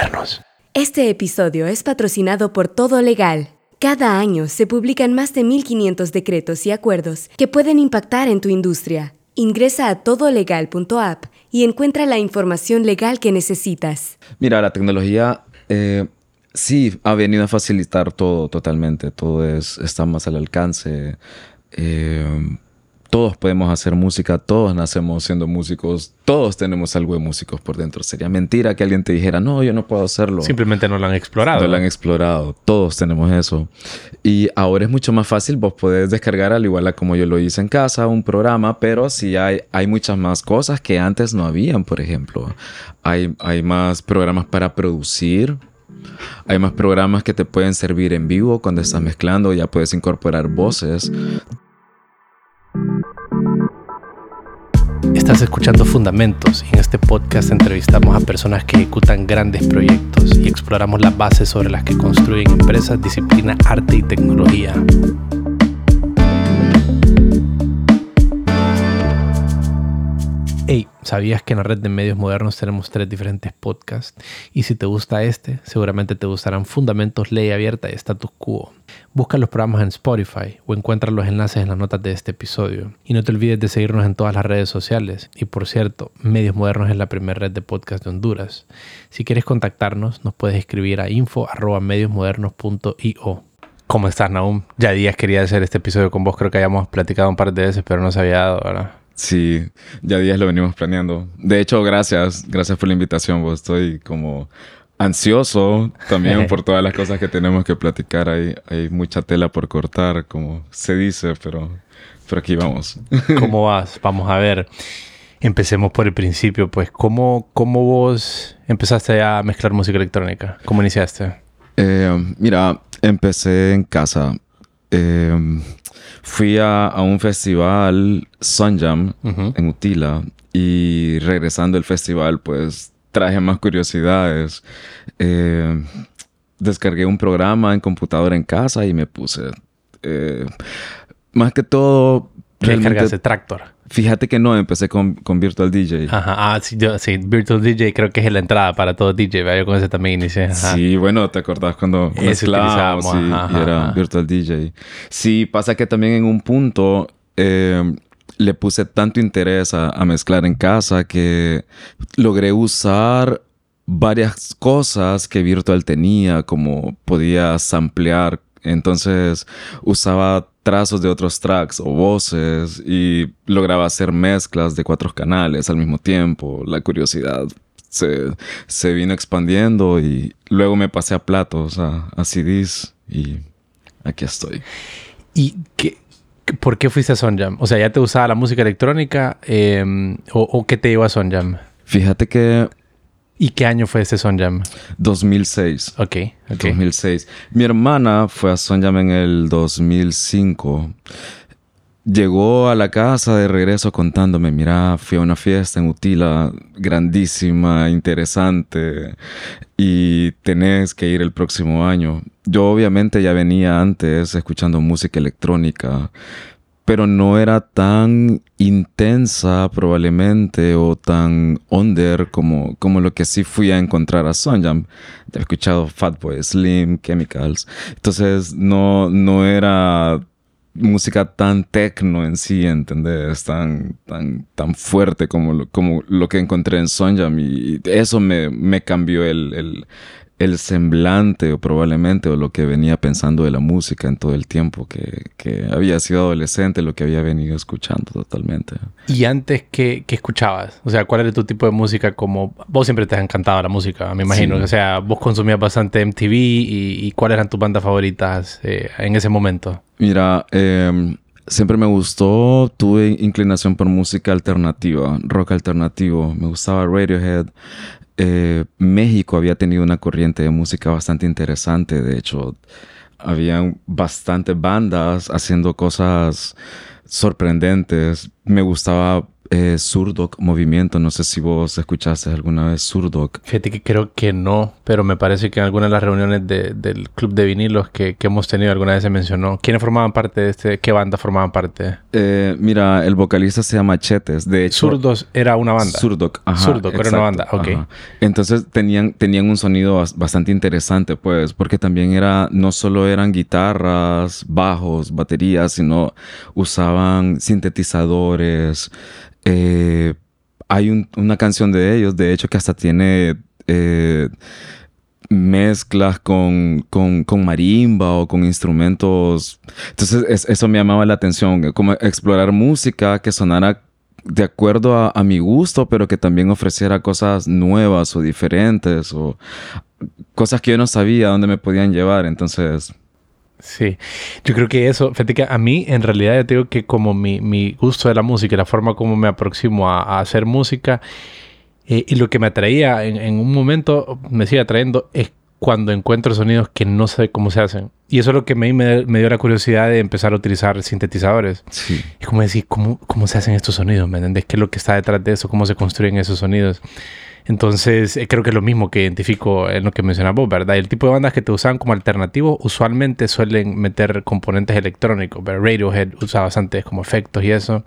modernos. Este episodio es patrocinado por Todo Legal. Cada año se publican más de 1.500 decretos y acuerdos que pueden impactar en tu industria. Ingresa a todolegal.app y encuentra la información legal que necesitas. Mira, la tecnología eh, sí ha venido a facilitar todo totalmente. Todo es, está más al alcance. Eh, todos podemos hacer música, todos nacemos siendo músicos, todos tenemos algo de músicos por dentro. Sería mentira que alguien te dijera, no, yo no puedo hacerlo. Simplemente no lo han explorado. No lo han explorado, todos tenemos eso. Y ahora es mucho más fácil, vos podés descargar al igual a como yo lo hice en casa, un programa, pero sí hay, hay muchas más cosas que antes no habían, por ejemplo. Hay, hay más programas para producir, hay más programas que te pueden servir en vivo cuando estás mezclando, ya puedes incorporar voces. Estás escuchando Fundamentos en este podcast entrevistamos a personas que ejecutan grandes proyectos y exploramos las bases sobre las que construyen empresas, disciplina, arte y tecnología. Hey, ¿sabías que en la red de medios modernos tenemos tres diferentes podcasts? Y si te gusta este, seguramente te gustarán Fundamentos, Ley Abierta y Status Quo. Busca los programas en Spotify o encuentra los enlaces en las notas de este episodio. Y no te olvides de seguirnos en todas las redes sociales. Y por cierto, Medios Modernos es la primera red de podcast de Honduras. Si quieres contactarnos, nos puedes escribir a info.mediosmodernos.io. ¿Cómo estás, Naum? Ya días quería hacer este episodio con vos. Creo que habíamos platicado un par de veces, pero no se había dado, ¿verdad? Sí, ya días lo venimos planeando. De hecho, gracias, gracias por la invitación. Vos estoy como ansioso también por todas las cosas que tenemos que platicar. Hay, hay mucha tela por cortar, como se dice, pero, pero aquí vamos. ¿Cómo vas? Vamos a ver. Empecemos por el principio, pues. ¿Cómo, cómo vos empezaste a mezclar música electrónica? ¿Cómo iniciaste? Eh, mira, empecé en casa. Eh, fui a, un festival Sunjam en Utila y regresando del festival pues traje más curiosidades. Eh, descargué un programa en computadora en casa y me puse. Eh, más que todo... Realmente, Tractor? Fíjate que no, empecé con, Virtual DJ. Ajá, ah, sí, sí, Virtual DJ creo que es la entrada para todo DJ, ¿verdad? Yo con ese también inicié. Sí, bueno, ¿te acordás cuando mezclábamos? Sí, y era Virtual DJ. Sí, pasa que también en un punto eh, le puse tanto interés a, a mezclar en casa que logré usar varias cosas que Virtual tenía, como podía samplear entonces usaba trazos de otros tracks o voces y lograba hacer mezclas de cuatro canales al mismo tiempo. La curiosidad se, se vino expandiendo y luego me pasé a platos, a, a CDs y aquí estoy. ¿Y qué, por qué fuiste a Sonjam? O sea, ¿ya te gustaba la música electrónica em, o, o, qué te llevó a Sonjam? Fíjate que ¿Y qué año fue ese Sonjam? 2006. Ok, ok. 2006. Mi hermana fue a Sonjam en el 2005. Llegó a la casa de regreso contándome, mira, fui a una fiesta en Utila, grandísima, interesante, y tenés que ir el próximo año. Yo obviamente ya venía antes escuchando música electrónica, pero no era tan intensa probablemente o tan under como, como lo que sí fui a encontrar a Sonjam. He escuchado Fatboy Slim, Chemicals. Entonces no, no era música tan tecno en sí, ¿entendés? Tan, tan, tan fuerte como lo, como lo que encontré en Sonjam y eso me, me cambió el semblante o probablemente o lo que venía pensando de la música en todo el tiempo que, que había sido adolescente, lo que había venido escuchando totalmente. ¿Y antes qué, qué, escuchabas? O sea, ¿cuál era tu tipo de música? Como vos siempre te has encantado la música, me imagino. O sea, vos consumías bastante MTV y, ¿cuáles eran tus bandas favoritas eh, en ese momento? Mira, eh, siempre me gustó, tuve inclinación por música alternativa, rock alternativo. Me gustaba Radiohead, eh, México había tenido una corriente de música bastante interesante. De hecho, había bastantes bandas haciendo cosas sorprendentes. Me gustaba eh, Surdoc Movimiento. No sé si vos escuchaste alguna vez Surdoc. Fíjate que creo que no, pero me parece que en alguna de las reuniones del club de vinilos que, hemos tenido alguna vez se mencionó. ¿Quiénes formaban parte de este? ¿Qué banda formaban parte? Eh, mira, el vocalista se llama Chetes. De hecho, Surdos era una banda. Surdoc, ajá. Surdoc era una banda, ok. Entonces tenían, tenían un sonido bastante interesante, pues, porque también era, no solo eran guitarras, bajos, baterías, sino usaban sintetizadores. Eh, hay una canción de ellos, de hecho, que hasta tiene eh, mezclas con, con, marimba o con instrumentos. Entonces, eso me llamaba la atención, como explorar música que sonara de acuerdo a, a, mi gusto, pero que también ofreciera cosas nuevas o diferentes o cosas que yo no sabía dónde me podían llevar. Entonces, Sí, yo creo que eso, fíjate a mí en realidad yo digo que como mi, mi gusto de la música y la forma como me aproximo a, hacer música eh, y lo que me atraía en, un momento, me sigue atrayendo, es cuando encuentro sonidos que no sé cómo se hacen. Y eso es lo que me, me, dio la curiosidad de empezar a utilizar sintetizadores. Sí. Es como decir, ¿cómo, ¿cómo se hacen estos sonidos? ¿Me entiendes? ¿Qué es lo que está detrás de eso? ¿Cómo se construyen esos sonidos? Entonces, eh, creo que es lo mismo que identifico en lo que mencionas vos, ¿verdad? el tipo de bandas que te usan como alternativo usualmente suelen meter componentes electrónicos, pero Radiohead usa bastantes como efectos y eso.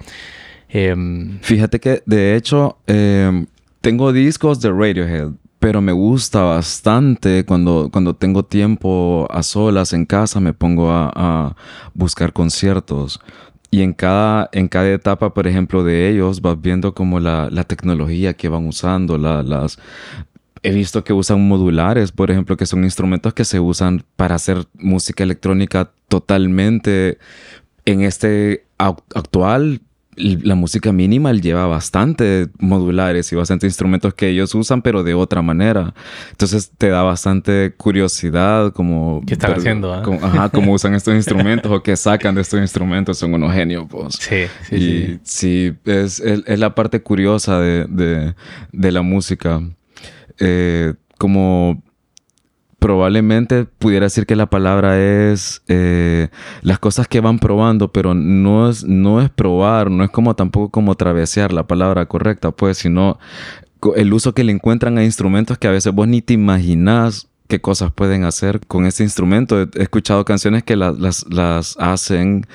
Em, Fíjate que, de hecho, em, tengo discos de Radiohead, pero me gusta bastante cuando, cuando tengo tiempo a solas en casa, me pongo a buscar conciertos. Y en cada, en cada etapa, por ejemplo, de ellos, vas viendo como la, la tecnología que van usando, las... He visto que usan modulares, por ejemplo, que son instrumentos que se usan para hacer música electrónica totalmente en este actual la música minimal lleva bastante modulares y bastante instrumentos que ellos usan, pero de otra manera. Entonces te da bastante curiosidad como... ¿Qué están haciendo? Ah? ajá, cómo usan estos instrumentos o qué sacan de estos instrumentos. Son unos genios, pues. Sí, sí, y, sí. es, es, la parte curiosa de, de, de la música. Eh, como probablemente pudiera decir que la palabra es eh, las cosas que van probando, pero no es, no es probar, no es como tampoco como travesear la palabra correcta, pues, sino el uso que le encuentran a instrumentos que a veces vos ni te imaginás qué cosas pueden hacer con este instrumento. He, escuchado canciones que las, las hacen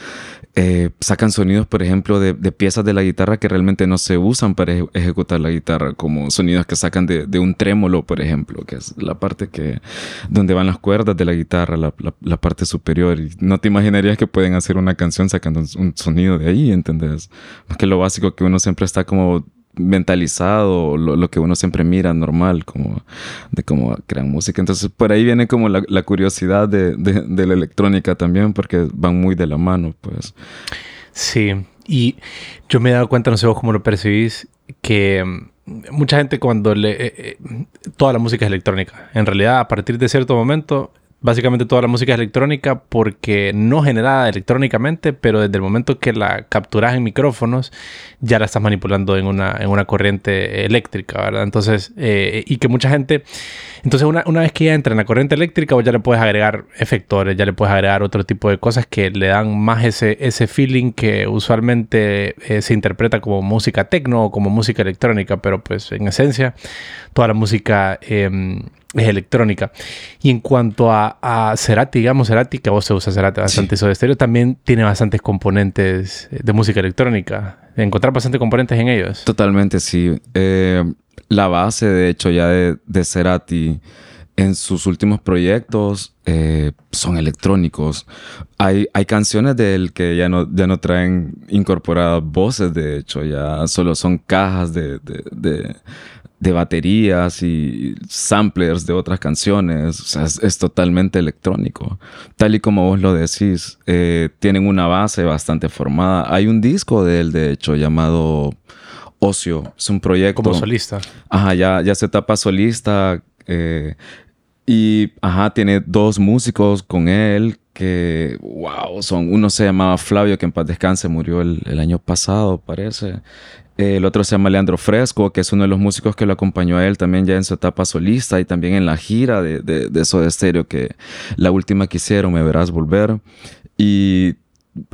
eh, sacan sonidos, por ejemplo, de, piezas de la guitarra que realmente no se usan para ejecutar la guitarra, como sonidos que sacan de, un trémolo, por ejemplo, que es la parte que donde van las cuerdas de la guitarra, la, parte superior. Y no te imaginarías que pueden hacer una canción sacando un, sonido de ahí, ¿entendés? Más que lo básico que uno siempre está como mentalizado, lo, que uno siempre mira normal, como de cómo crean música. Entonces, por ahí viene como la, curiosidad de, la electrónica también, porque van muy de la mano, pues. Sí, y yo me he dado cuenta, no sé vos cómo lo percibís, que mm, mucha gente cuando le... Eh, eh, toda la música es electrónica. En realidad, a partir de cierto momento, básicamente toda la música es electrónica porque no generada electrónicamente, pero desde el momento que la capturas en micrófonos, ya la estás manipulando en una, en una corriente eléctrica, ¿verdad? Entonces, eh, y que mucha gente, entonces una, una, vez que ya entra en la corriente eléctrica, ya le puedes agregar efectores, ya le puedes agregar otro tipo de cosas que le dan más ese, ese feeling que usualmente eh, se interpreta como música tecno o como música electrónica, pero pues en esencia, toda la música... Em, es electrónica. Y en cuanto a, a Cerati, digamos Cerati, que vos se usa Cerati bastante eso de estéreo, también tiene bastantes componentes de música electrónica. Encontrar bastantes componentes en ellos. Totalmente, sí. Eh, la base, de hecho, ya de, de Cerati en sus últimos proyectos eh, son electrónicos. Hay, hay canciones de él que ya no, ya no traen incorporadas voces, de hecho, ya solo son cajas de, de baterías y samplers de otras canciones. O sea, es, totalmente electrónico. Tal y como vos lo decís, eh, tienen una base bastante formada. Hay un disco de él, de hecho, llamado Ocio. Es un proyecto. Como solista. Ajá, ya, ya se tapa solista. Eh, y, ajá, tiene dos músicos con él que, wow, son, uno se llamaba Flavio, que en paz descanse, murió el, el año pasado, parece. El otro se llama Leandro Fresco, que es uno de los músicos que lo acompañó a él también ya en su etapa solista y también en la gira de, de, de eso de estéreo, que la última que hicieron, Me Verás Volver. Y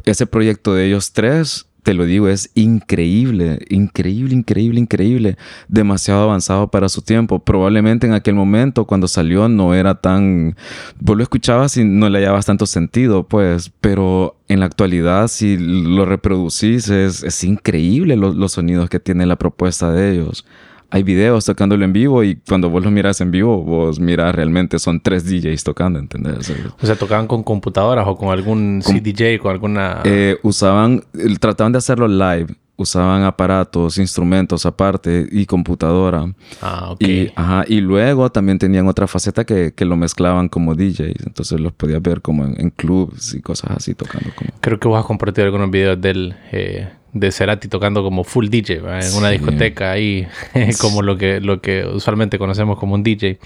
ese proyecto de ellos tres te lo digo, es increíble, increíble, increíble, increíble, demasiado avanzado para su tiempo. Probablemente en aquel momento cuando salió no era tan, vos lo escuchabas y no le hallabas tanto sentido, pues, pero en la actualidad si lo reproducís es, es increíble los sonidos que tiene la propuesta de ellos hay videos tocándolo en vivo y cuando vos lo miras en vivo, vos miras realmente son tres DJs tocando, ¿entendés? O sea, tocaban con computadoras o con algún CDJ, con alguna... Eh, usaban, trataban de hacerlo live. Usaban aparatos, instrumentos aparte y computadora. Ah, ok. Y, ajá, y luego también tenían otra faceta que, que, lo mezclaban como DJs. Entonces los podías ver como en, clubs y cosas así tocando. Como... Creo que vos has compartido algunos videos del... Eh de Cerati tocando como full DJ en una discoteca ahí, como lo que, lo que usualmente conocemos como un DJ.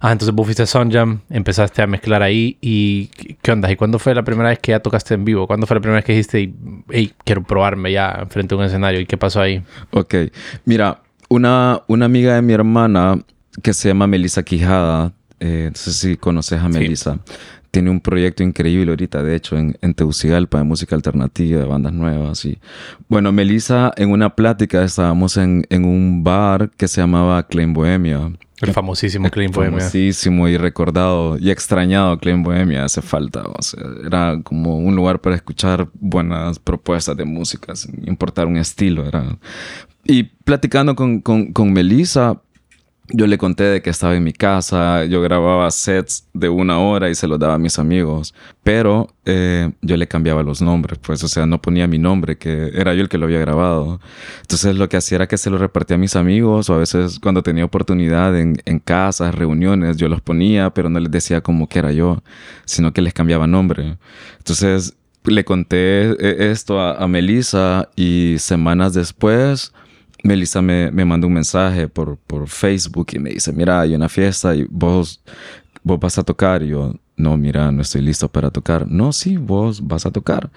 Ah, entonces vos fuiste a empezaste a mezclar ahí y ¿qué onda? ¿Y cuándo fue la primera vez que ya tocaste en vivo? ¿Cuándo fue la primera vez que dijiste, hey, quiero probarme ya frente a un escenario? ¿Y qué pasó ahí? Ok, mira, una, una amiga de mi hermana que se llama Melissa Quijada, eh, no sé si conoces a Melissa tiene un proyecto increíble ahorita, de hecho, en, en Tegucigalpa de música alternativa, de bandas nuevas. Y... Bueno, Melissa, en una plática estábamos en, en un bar que se llamaba Clean Bohemia. El famosísimo Clean Bohemia. Famosísimo y recordado y extrañado Clean Bohemia, hace falta. O sea, era como un lugar para escuchar buenas propuestas de música, sin importar un estilo. Era... Y platicando con, con, con Melissa, yo le conté de que estaba en mi casa, yo grababa sets de una hora y se los daba a mis amigos, pero eh, yo le cambiaba los nombres, pues, o sea, no ponía mi nombre, que era yo el que lo había grabado. Entonces lo que hacía era que se lo repartía a mis amigos o a veces cuando tenía oportunidad en, en casas, reuniones, yo los ponía, pero no les decía como que era yo, sino que les cambiaba nombre. Entonces le conté eh, esto a, a Melissa y semanas después Melissa me, me mandó un mensaje por, por Facebook y me dice, mira, hay una fiesta y vos, vos vas a tocar. Y yo, no, mira, no estoy listo para tocar. No, sí, vos vas a tocar.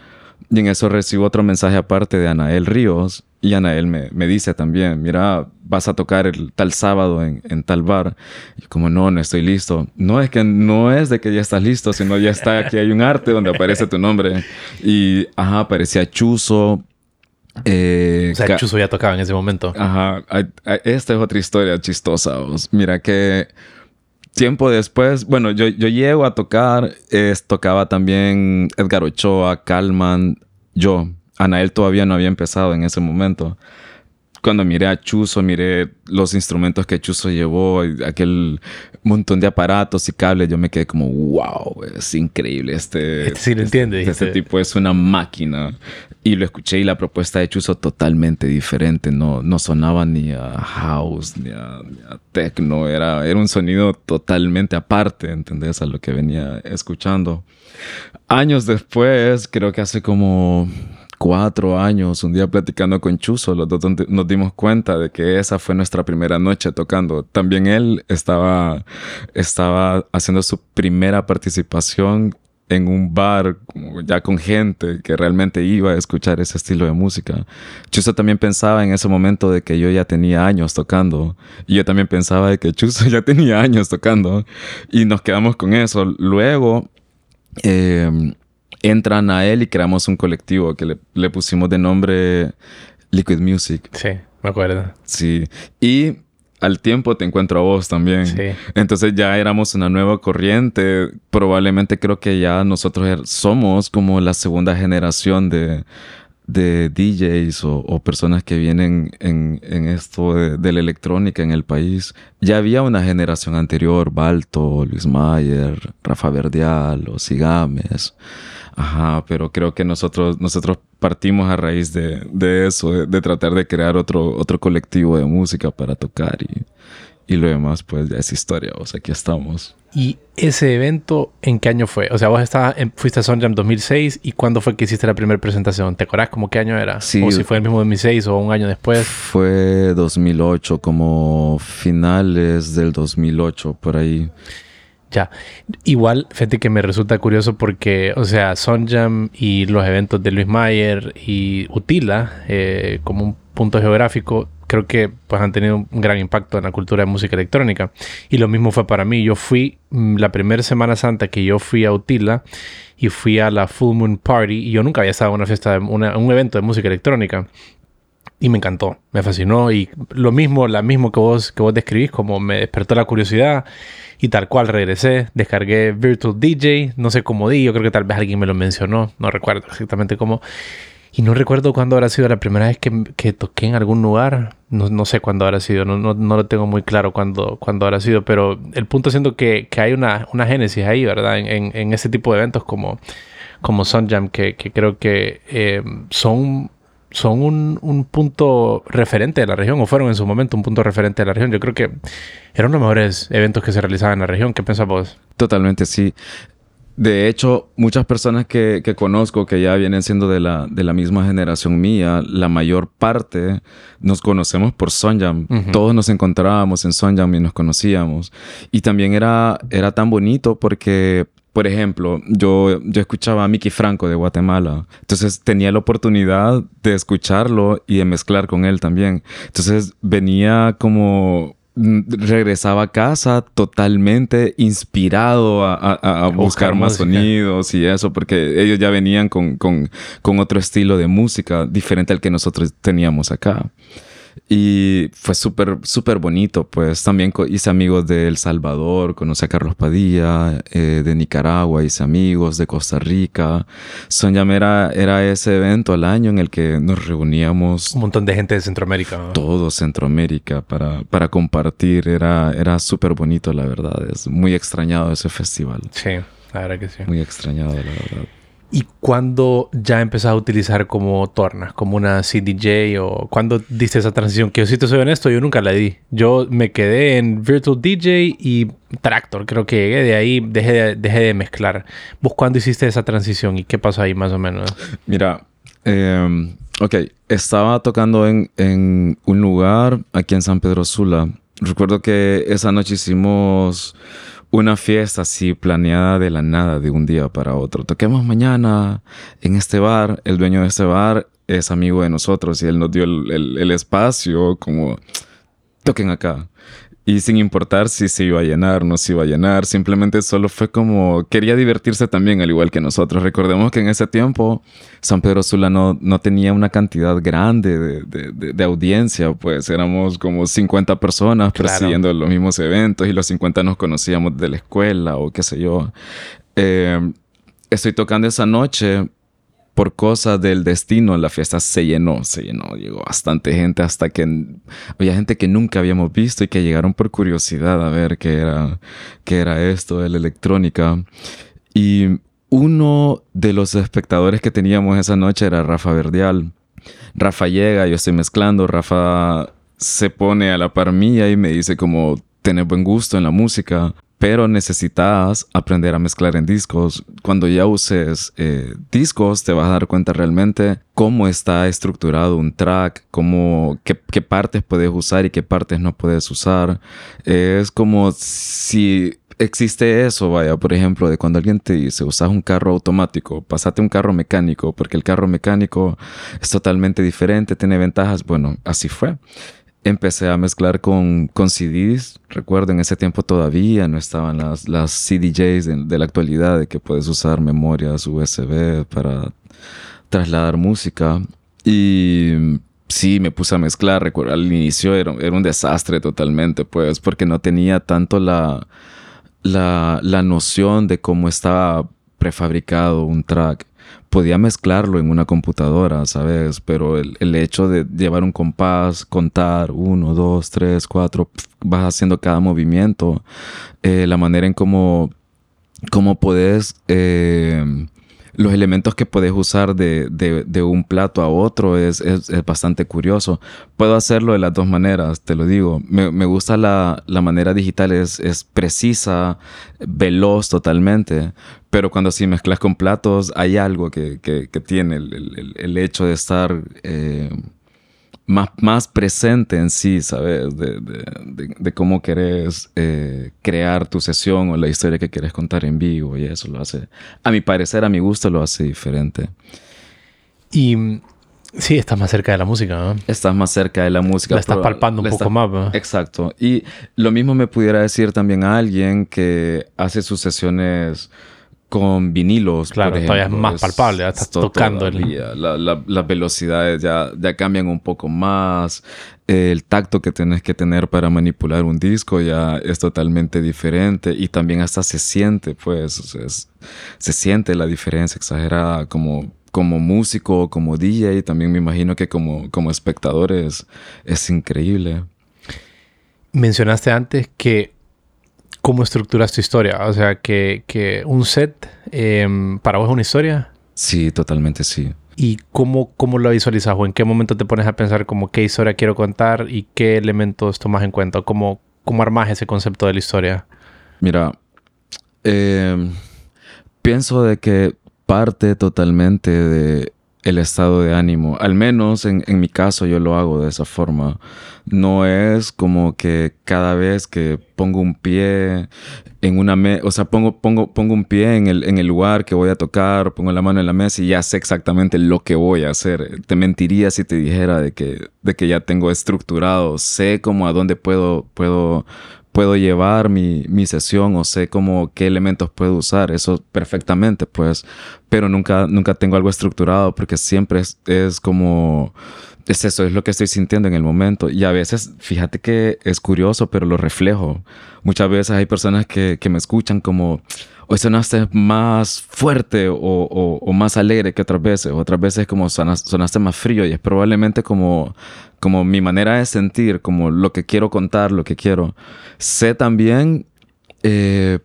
Y en eso recibo otro mensaje aparte de Anael Ríos. Y Anael me, me dice también, mira, vas a tocar el tal sábado en, en, tal bar. Y como, no, no estoy listo. No es que no es de que ya estás listo, sino ya está, aquí hay un arte donde aparece tu nombre. Y, ajá, aparecía Chuzo, eh, o sea, Chuzo ya tocaba en ese momento. Ajá. Esta es otra historia chistosa. Mira que tiempo después, bueno, yo, yo llego a tocar, tocaba también Edgar Ochoa, Calman, yo. Anael todavía no había empezado en ese momento cuando miré a Chuzo, miré los instrumentos que Chuzo llevó, aquel montón de aparatos y cables, yo me quedé como, wow, es increíble. Este, este sí lo entiende. Este, este, tipo es una máquina. Y lo escuché y la propuesta de Chuzo totalmente diferente. No, no sonaba ni a house, ni a, ni a techno. Era, era un sonido totalmente aparte, ¿entendés? A lo que venía escuchando. Años después, creo que hace como cuatro años, un día platicando con Chuzo, los dos nos dimos cuenta de que esa fue nuestra primera noche tocando. También él estaba, estaba haciendo su primera participación en un bar ya con gente que realmente iba a escuchar ese estilo de música. Chuzo también pensaba en ese momento de que yo ya tenía años tocando y yo también pensaba de que Chuzo ya tenía años tocando y nos quedamos con eso. Luego eh, entran a él y creamos un colectivo que le, pusimos de nombre Liquid Music. Sí, me acuerdo. Sí. Y al tiempo te encuentro a vos también. Sí. Entonces ya éramos una nueva corriente. Probablemente creo que ya nosotros er, somos como la segunda generación de, de DJs o, personas que vienen en, esto de, la electrónica en el país. Ya había una generación anterior, Balto, Luis Mayer, Rafa Verdial, los Sigames. Ajá, pero creo que nosotros, nosotros partimos a raíz de, de eso, de, tratar de crear otro, otro colectivo de música para tocar y, y lo demás, pues ya es historia, o sea, aquí estamos. ¿Y ese evento en qué año fue? O sea, vos estabas fuiste a Sonjam 2006 y ¿cuándo fue que hiciste la primera presentación? ¿Te acordás como qué año era? Sí. O si fue el mismo 2006 o un año después. Fue 2008, como finales del 2008, por ahí. Ya, igual, fíjate que me resulta curioso porque, o sea, Sonjam y los eventos de Luis Mayer y Utila, eh, como un punto geográfico, creo que pues han tenido un gran impacto en la cultura de música electrónica. Y lo mismo fue para mí. Yo fui mm, la primera Semana Santa que yo fui a Utila y fui a la Full Moon Party y yo nunca había estado en una fiesta, de un evento de música electrónica. Y me encantó, me fascinó y lo mismo, la mismo que vos, que vos describís, como me despertó la curiosidad y tal cual regresé, descargué Virtual DJ, no sé cómo di, yo creo que tal vez alguien me lo mencionó, no recuerdo exactamente cómo. Y no recuerdo cuándo habrá sido la primera vez que, que toqué en algún lugar. No, no sé cuándo habrá sido, no, no, no, lo tengo muy claro cuándo, cuándo habrá sido, pero el punto siendo que, que hay una, una génesis ahí, ¿verdad? En, en, en, ese tipo de eventos como, como Sunjam, que, que creo que eh, son son un, un, punto referente de la región, o fueron en su momento un punto referente de la región. Yo creo que eran los mejores eventos que se realizaban en la región. ¿Qué piensas vos? Totalmente, sí. De hecho, muchas personas que, que, conozco que ya vienen siendo de la, de la misma generación mía, la mayor parte nos conocemos por Sonjam. Todos nos encontrábamos en Sonjam y nos conocíamos. Y también era, era tan bonito porque por ejemplo, yo, yo escuchaba a Mickey Franco de Guatemala, entonces tenía la oportunidad de escucharlo y de mezclar con él también. Entonces venía como mm, regresaba a casa totalmente inspirado a, buscar más sonidos y eso, porque ellos ya venían con, con, con otro estilo de música diferente al que nosotros teníamos acá. Y fue súper, súper bonito, pues también hice amigos de El Salvador, conocí a Carlos Padilla, eh, de Nicaragua, hice amigos de Costa Rica. Soñame era, era ese evento al año en el que nos reuníamos. Un montón de gente de Centroamérica. Todo Centroamérica para, para compartir. Era, era súper bonito, la verdad. Es muy extrañado ese festival. Sí, la verdad que sí. Muy extrañado, la verdad. ¿Y cuándo ya empezás a utilizar como tornas, como una CDJ o cuándo diste esa transición? Que yo si te soy honesto, yo nunca la di. Yo me quedé en Virtual DJ y Tractor, creo que llegué de ahí, dejé de, dejé de mezclar. ¿Vos cuándo hiciste esa transición y qué pasó ahí más o menos? Mira, eh, ok, estaba tocando en, en un lugar aquí en San Pedro Sula. Recuerdo que esa noche hicimos una fiesta así planeada de la nada, de un día para otro. Toquemos mañana en este bar. El dueño de este bar es amigo de nosotros y él nos dio el, el, el espacio como toquen acá. Y sin importar si se iba a llenar, no se iba a llenar, simplemente solo fue como quería divertirse también, al igual que nosotros. Recordemos que en ese tiempo San Pedro Sula no, no tenía una cantidad grande de, de, de, audiencia, pues éramos como 50 personas presidiendo los mismos eventos y los 50 nos conocíamos de la escuela o qué sé yo. Eh, estoy tocando esa noche por cosas del destino, la fiesta se llenó, se llenó, llegó bastante gente hasta que había gente que nunca habíamos visto y que llegaron por curiosidad a ver qué era, qué era esto de la electrónica. Y uno de los espectadores que teníamos esa noche era Rafa Verdial. Rafa llega, yo estoy mezclando, Rafa se pone a la par mía y me dice como, tenés buen gusto en la música, pero necesitas aprender a mezclar en discos. Cuando ya uses eh, discos, te vas a dar cuenta realmente cómo está estructurado un track, cómo, qué, qué partes puedes usar y qué partes no puedes usar. es como si existe eso, vaya, por ejemplo, de cuando alguien te dice, usas un carro automático, pasate un carro mecánico, porque el carro mecánico es totalmente diferente, tiene ventajas. Bueno, así fue empecé a mezclar con, con CDs. Recuerdo, en ese tiempo todavía no estaban las, las CDJs de, la actualidad, de que puedes usar memorias USB para trasladar música. Y sí, me puse a mezclar. Recuerdo, al inicio era, era un desastre totalmente, pues, porque no tenía tanto la, la, la noción de cómo estaba prefabricado un track podía mezclarlo en una computadora, ¿sabes? Pero el, el, hecho de llevar un compás, contar uno, dos, tres, cuatro, vas haciendo cada movimiento, eh, la manera en cómo, cómo puedes eh, los elementos que puedes usar de, de, de un plato a otro es, es, bastante curioso. Puedo hacerlo de las dos maneras, te lo digo. Me, me gusta la, la, manera digital, es, es precisa, veloz totalmente. Pero cuando sí mezclas con platos, hay algo que, que, tiene el, el, el, hecho de estar... Eh, más, más presente en sí, ¿sabes? De, de, de, de cómo querés eh, crear tu sesión o la historia que quieres contar en vivo y eso lo hace, a mi parecer, a mi gusto, lo hace diferente. Y Sí, estás más cerca de la música, ¿no? Estás más cerca de la música. La estás pero palpando un poco estás- más, ¿no? Exacto. Y lo mismo me pudiera decir también a alguien que hace sus sesiones con vinilos. Claro, por todavía es más palpable, ya estás esto tocando el-. La- la- las velocidades ya, ya cambian un poco más. El tacto que tienes que tener para manipular un disco ya es totalmente diferente. Y también hasta se siente, pues, o sea, es- se siente la diferencia exagerada como, como músico, como DJ. También me imagino que como, como espectador es, es increíble. Mencionaste antes que cómo estructuras tu historia. O sea, que, que un set em, para vos es una historia. Sí, totalmente sí. ¿Y cómo, cómo lo visualizas? ¿O en qué momento te pones a pensar como qué historia quiero contar y qué elementos tomas en cuenta? ¿Cómo, cómo armas ese concepto de la historia? Mira, eh, pienso de que parte totalmente de el estado de ánimo. Al menos en, en mi caso yo lo hago de esa forma. No es como que cada vez que pongo un pie en una mesa, o sea, pongo, pongo, pongo un pie en el, en el lugar que voy a tocar, pongo la mano en la mesa y ya sé exactamente lo que voy a hacer. Te mentiría si te dijera de que, de que ya tengo estructurado, sé cómo a dónde puedo, puedo, puedo llevar mi, mi sesión o sé cómo qué elementos puedo usar, eso perfectamente, pues, pero nunca, nunca tengo algo estructurado porque siempre es, es como, es eso, es lo que estoy sintiendo en el momento. Y a veces, fíjate que es curioso, pero lo reflejo. Muchas veces hay personas que, que me escuchan como, hoy sonaste más fuerte o, o- más alegre que otras veces. Otras veces como sonas- sonaste más frío y es probablemente como, como mi manera de sentir, como lo que quiero contar, lo que quiero. Sé también eh,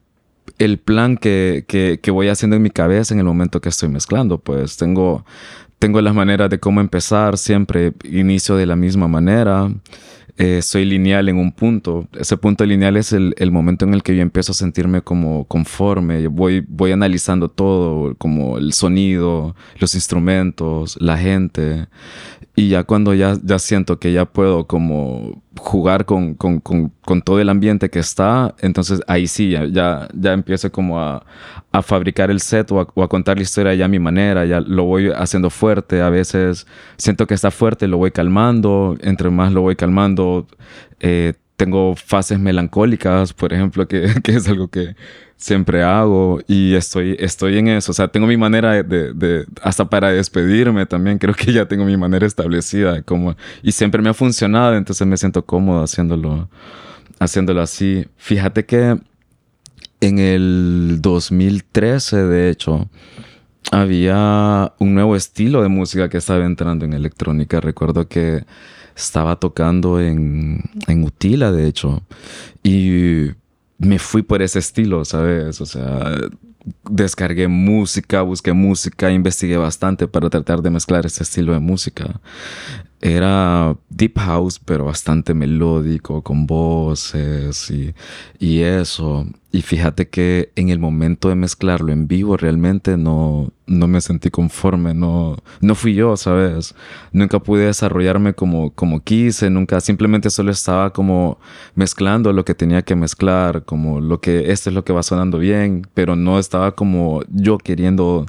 el plan que, que, que voy haciendo en mi cabeza en el momento que estoy mezclando. Pues tengo, tengo las maneras de cómo empezar, siempre inicio de la misma manera. Eh, soy lineal en un punto. Ese punto lineal es el, el momento en el que yo empiezo a sentirme como conforme. Voy, voy analizando todo, como el sonido, los instrumentos, la gente. Y ya cuando ya, ya siento que ya puedo como jugar con, con, con, con todo el ambiente que está, entonces ahí sí, ya, ya, ya empiezo como a, a fabricar el set o a, o a contar la historia ya a mi manera, ya lo voy haciendo fuerte, a veces siento que está fuerte, lo voy calmando, entre más lo voy calmando, eh, tengo fases melancólicas, por ejemplo, que, es algo que siempre hago y estoy, estoy en eso. O sea, tengo mi manera de, de- hasta para despedirme también, creo que ya tengo mi manera establecida de cómo, y siempre me ha funcionado, entonces me siento cómodo haciéndolo, haciéndolo así. Fíjate que en el 2013, de hecho, había un nuevo estilo de música que estaba entrando en electrónica. Recuerdo que estaba tocando en, en Utila, de hecho, y me fui por ese estilo, ¿sabes? O sea, descargué música, busqué música, investigué bastante para tratar de mezclar ese estilo de música. Era deep house, pero bastante melódico, con voces y, y eso. Y fíjate que en el momento de mezclarlo en vivo realmente no, no me sentí conforme, no, no fui yo, ¿sabes? Nunca pude desarrollarme como, como quise, nunca, simplemente solo estaba como mezclando lo que tenía que mezclar, como lo que, esto es lo que va sonando bien, pero no estaba como yo queriendo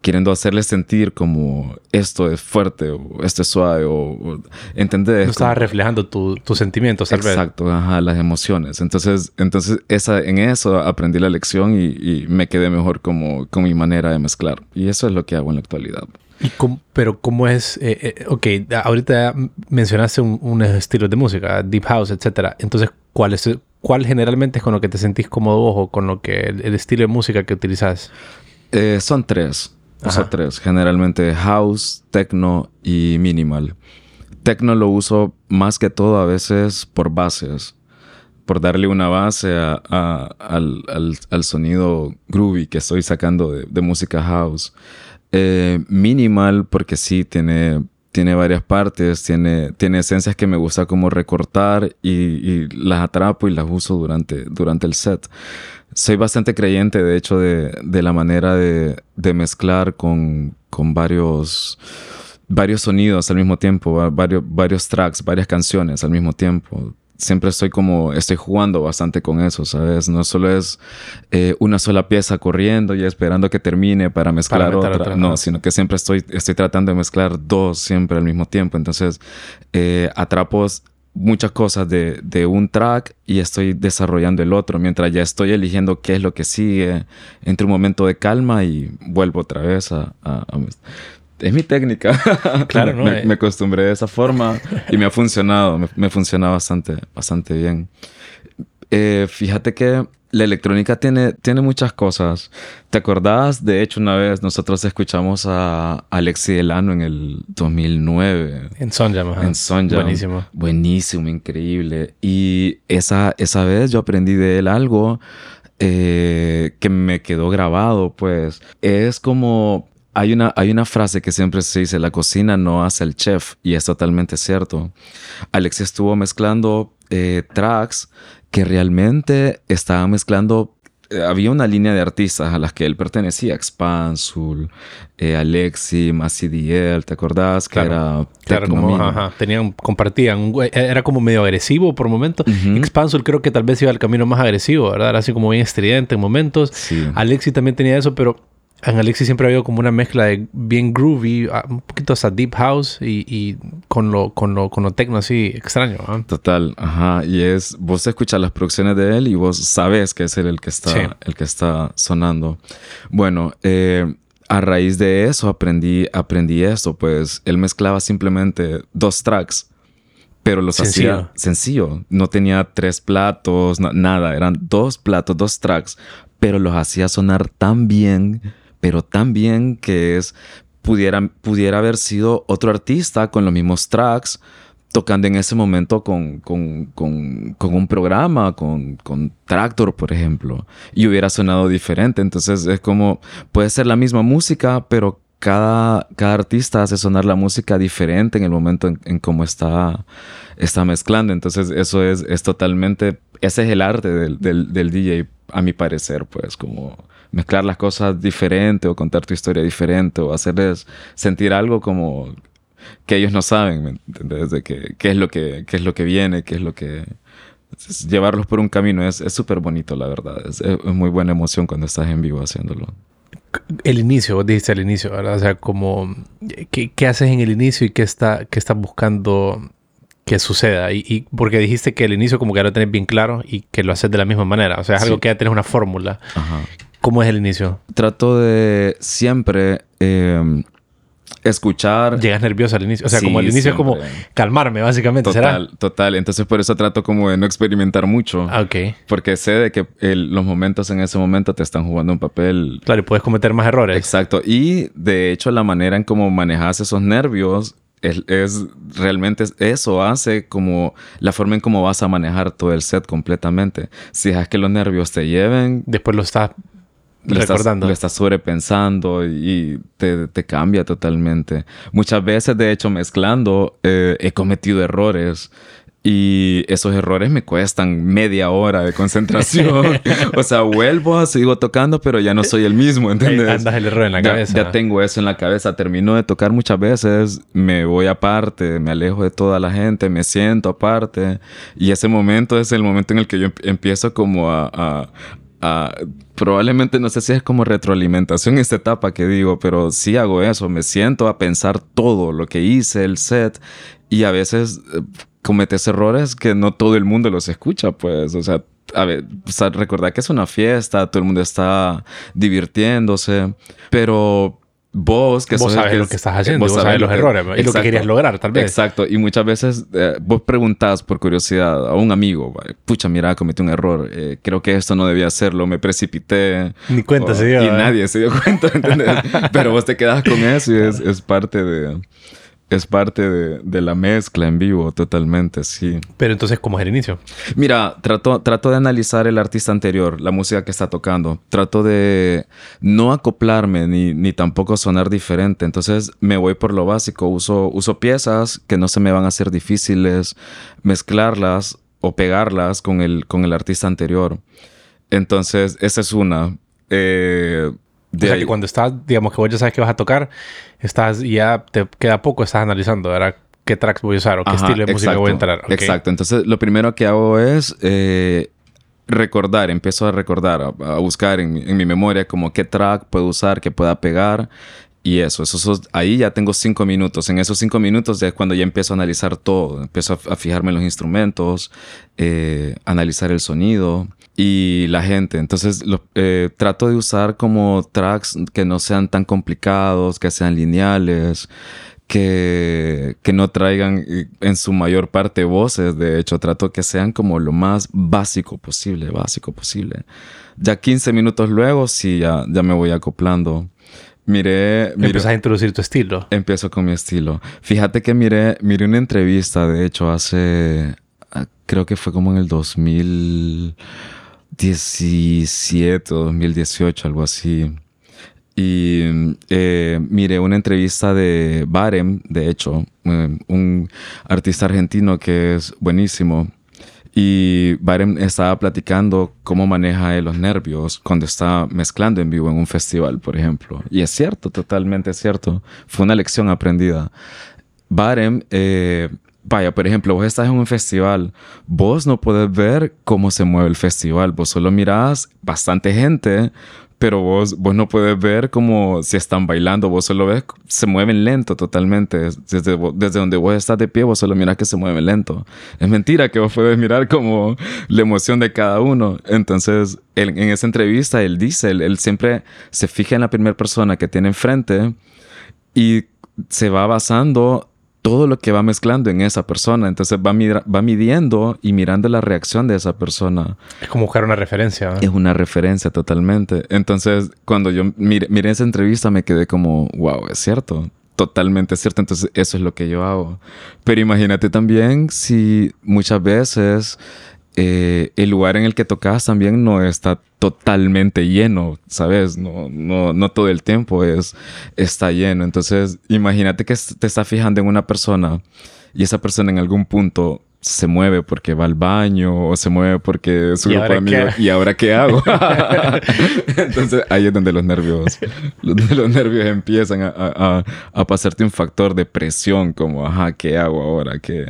queriendo hacerle sentir como esto es fuerte o esto es suave o, o entender No estabas reflejando tu- tus sentimientos, tal vez. Exacto, ajá, las emociones. Entonces, entonces esa, en eso aprendí la lección y, y me quedé mejor como con mi manera de mezclar. Y eso es lo que hago en la actualidad. ¿Y cómo- pero cómo es, eh, eh, ok, ahorita mencionaste un, unos estilos de música, deep house, etcétera. Entonces, ¿cuál es, cuál generalmente es con lo que te sentís cómodo vos o con lo que el, el estilo de música que utilizas? Eh, son tres. O sea, tres. Generalmente house, techno y minimal. Techno lo uso más que todo a veces por bases. Por darle una base a- a- al, al- al sonido groovy que estoy sacando de, de música house. Eh, minimal porque sí tiene, tiene varias partes, tiene, tiene esencias que me gusta como recortar y, y las atrapo y las uso durante, durante el set. Soy bastante creyente, de hecho, de, de la manera de, de mezclar con, con varios, varios sonidos al mismo tiempo, va- varios, varios tracks, varias canciones al mismo tiempo. siempre estoy como, estoy jugando bastante con eso, ¿sabes? No solo es eh, una sola pieza corriendo y esperando que termine para mezclar otra, no, sino que siempre estoy, estoy tratando de mezclar dos siempre al mismo tiempo. Entonces, eh, atrapo muchas cosas de, de, un track y estoy desarrollando el otro, mientras ya estoy eligiendo qué es lo que sigue, entre un momento de calma y vuelvo otra vez a... a, es mi técnica. Claro, ¿no? me, me, acostumbré de esa forma y me ha funcionado, me, me funciona bastante, bastante bien. Eh, fíjate que la electrónica tiene, tiene muchas cosas. ¿Te acordás? De hecho, una vez nosotros escuchamos a Alexi Delano en el 2009. En Sonjam, En Sonjam. Buenísimo. Buenísimo, increíble. Y esa, esa vez yo aprendí de él algo eh, que me quedó grabado, pues. Es como hay una, hay una frase que siempre se dice, la cocina no hace el chef, y es totalmente cierto. Alexi estuvo mezclando eh, tracks que realmente estaba mezclando eh, había una línea de artistas a las que él pertenecía, Expansul, eh, Alexi, Masidiel, ¿te acordás? Que era claro, como, tenían, compartían, era como medio agresivo por momentos. Expansul creo que tal vez iba al camino más agresivo, ¿verdad? Era así como bien estridente en momentos. Alexi también tenía eso, pero en Alexi siempre ha habido como una mezcla de bien groovy, ah, un poquito hasta deep house y, con lo con lo con lo techno así extraño. ¿ah? Total, ajá. Y es vos escuchas las producciones de él y vos sabes que es él el que está el que está sonando. Bueno, eh, a raíz de eso aprendí aprendí esto, pues él mezclaba simplemente dos tracks pero los hacía sencillo. No tenía tres platos, nada. Eran dos platos, dos tracks, pero los hacía sonar tan bien pero también que es, pudiera, pudiera haber sido otro artista con los mismos tracks, tocando en ese momento con, con, con, con un programa, con, con, Tractor, por ejemplo, y hubiera sonado diferente. Entonces es como, puede ser la misma música, pero cada, cada artista hace sonar la música diferente en el momento en, cómo está, está mezclando. Entonces eso es, es totalmente, ese es el arte del, del, del DJ, a mi parecer, pues como mezclar las cosas diferente o contar tu historia diferente o hacerles sentir algo como que ellos no saben, ¿me entiendes? De que, qué es lo que, qué es lo que viene, qué es lo que... llevarlos por un camino es súper bonito, la verdad. Es, muy buena emoción cuando estás en vivo haciéndolo. El inicio, vos dijiste al inicio, ¿verdad? O sea, como, ¿qué, qué haces en el inicio y qué, está, qué estás buscando que suceda. Y, porque dijiste que el inicio como que lo tenés bien claro y que lo haces de la misma manera. O sea, es algo que ya tenés una fórmula. Ajá. ¿Cómo es el inicio? Trato de siempre eh, escuchar. Llegas nervioso al inicio. O sea, como el inicio es como calmarme, básicamente. Total, total. Entonces, por eso trato como de no experimentar mucho. Ah, ok. Porque sé de que los momentos en ese momento te están jugando un papel. Claro, y puedes cometer más errores. Exacto. Y de hecho, la manera en cómo manejas esos nervios es, es, realmente eso hace como la forma en cómo vas a manejar todo el set completamente. Si dejas que los nervios te lleven. Después lo estás lo recordando. Estás, lo estás sobrepensando y te, te, cambia totalmente. Muchas veces, de hecho, mezclando, eh, he cometido errores. Y esos errores me cuestan media hora de concentración. o sea, vuelvo, sigo tocando, pero ya no soy el mismo, ¿entiendes? andas el error en la cabeza. Ya tengo eso en la cabeza. Termino de tocar muchas veces, me voy aparte, me alejo de toda la gente, me siento aparte. Y ese momento es el momento en el que yo empiezo como a, probablemente no sé si es como retroalimentación esta etapa que digo, pero sí hago eso, me siento a pensar todo lo que hice, el set, y a veces eh, cometes errores que no todo el mundo los escucha, pues, o sea, a ver, o recordar que es una fiesta, todo el mundo está divirtiéndose, pero vos que vos sabes lo que estás haciendo, vos, sabes los errores, es lo que querías lograr, tal vez. Exacto, y muchas veces eh, vos preguntás por curiosidad a un amigo, pucha, mira, cometí un error, eh, creo que esto no debía hacerlo, me precipité. Ni cuenta se dio. Y nadie se dio cuenta, ¿entendés? Pero vos te quedas con eso y es, es parte de es parte de, la mezcla en vivo, totalmente, sí. Pero entonces, ¿cómo es el inicio? Mira, trato, trato de analizar el artista anterior, la música que está tocando. Trato de no acoplarme ni, ni tampoco sonar diferente. Entonces, me voy por lo básico. Uso, uso piezas que no se me van a hacer difíciles mezclarlas o pegarlas con el, con el artista anterior. Entonces, esa es una. Eh, o sea, que cuando estás, digamos que vos ya sabes que vas a tocar, estás y ya te queda poco, estás analizando, ¿verdad? qué tracks voy a usar o qué estilo de música voy a entrar. Exacto. Entonces, lo primero que hago es eh, recordar, empiezo a recordar, a, buscar en, en, mi memoria como qué track puedo usar, que pueda pegar. Y eso, eso, ahí ya tengo cinco minutos. En esos cinco minutos ya es cuando ya empiezo a analizar todo. Empiezo a, fijarme en los instrumentos, eh, analizar el sonido y la gente. Entonces eh, trato de usar como tracks que no sean tan complicados, que sean lineales, que, que no traigan eh, en su mayor parte voces. De hecho, trato que sean como lo más básico posible, básico posible. Ya 15 minutos luego, sí, ya, ya me voy acoplando. Miré, Empiezas a introducir tu estilo. Empiezo con mi estilo. Fíjate que miré, miré una entrevista, de hecho, hace, ah, creo que fue como en el 2017 o 2018, algo así. Y eh, miré una entrevista de Barem, de hecho, eh, un artista argentino que es buenísimo. Y Byron estaba platicando cómo maneja él los nervios cuando está mezclando en vivo en un festival, por ejemplo. Y es cierto, totalmente cierto. Fue una lección aprendida. Barem, eh, vaya, por ejemplo, vos estás en un festival, vos no puedes ver cómo se mueve el festival, vos solo mirás bastante gente, pero vos, vos no puedes ver cómo se están bailando, vos solo ves, se mueven lento totalmente. Desde, desde donde vos estás de pie, vos solo miras que se mueven lento. Es mentira que vos puedes mirar como la emoción de cada uno. Entonces, en esa entrevista, él dice, él siempre se fija en la primera persona que tiene enfrente y se va basando todo lo que va mezclando en esa persona. Entonces va, va midiendo y mirando la reacción de esa persona. Es como buscar una referencia. Es una referencia totalmente. Entonces, cuando yo miré, miré, esa entrevista, me quedé como, wow, es cierto. Totalmente cierto. Entonces, eso es lo que yo hago. Pero imagínate también si muchas veces eh, el lugar en el que tocas también no está totalmente lleno, ¿sabes? No, no, no todo el tiempo es, está lleno. Entonces, imagínate que te estás fijando en una persona y esa persona en algún punto se mueve porque va al baño o se mueve porque es un grupo de amigos. ¿Y ahora qué hago? Entonces ahí es donde los nervios, los nervios empiezan a, a, a, pasarte un factor de presión, como, ajá, ¿qué hago ahora? ¿Qué?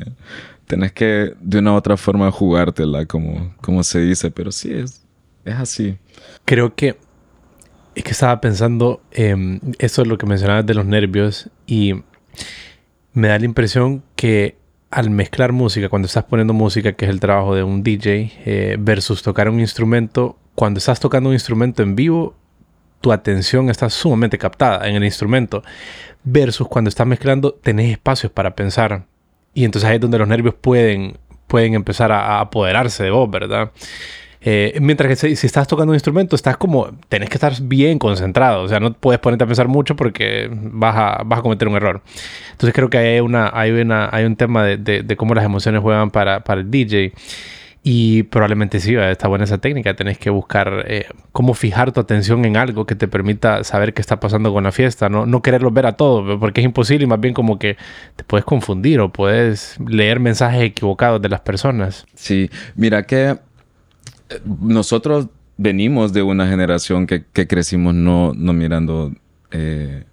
Tenés que de una u otra forma jugártela, como, como se dice, pero sí es, es así. Creo que es que estaba pensando, eh, eso es lo que mencionabas de los nervios y me da la impresión que al mezclar música, cuando estás poniendo música, que es el trabajo de un DJ, eh, versus tocar un instrumento, cuando estás tocando un instrumento en vivo, tu atención está sumamente captada en el instrumento, versus cuando estás mezclando, tenés espacios para pensar y entonces ahí es donde los nervios pueden, pueden empezar a, apoderarse de vos, ¿verdad? Eh, mientras que si, estás tocando un instrumento, estás como, tenés que estar bien concentrado, o sea, no puedes ponerte a pensar mucho porque vas a, vas a cometer un error. Entonces creo que hay, una, hay, una, hay un tema de, de, cómo las emociones juegan para, para el DJ. Y probablemente sí, está buena esa técnica. Tenés que buscar eh, cómo fijar tu atención en algo que te permita saber qué está pasando con la fiesta. No, no quererlo ver a todo, porque es imposible y más bien como que te puedes confundir o puedes leer mensajes equivocados de las personas. Sí, mira que eh, nosotros venimos de una generación que, que crecimos no, no mirando eh,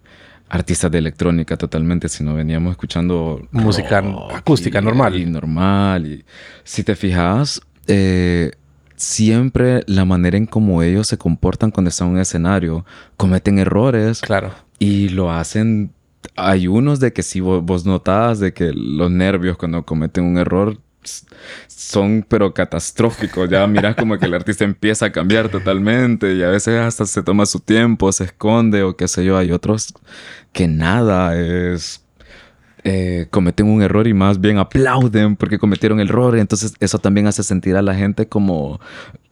artistas de electrónica totalmente, sino veníamos escuchando música acústica normal. Y normal. Y si te fijas, eh, siempre la manera en cómo ellos se comportan cuando están en un escenario, cometen errores. Claro. Y lo hacen. Hay unos de que si vos, vos notas de que los nervios cuando cometen un error son pero catastróficos. Ya miras como que el artista empieza a cambiar totalmente y a veces hasta se toma su tiempo, se esconde o qué sé yo. Hay otros que nada es... Eh, cometen un error y más bien aplauden porque cometieron el error. Entonces eso también hace sentir a la gente como,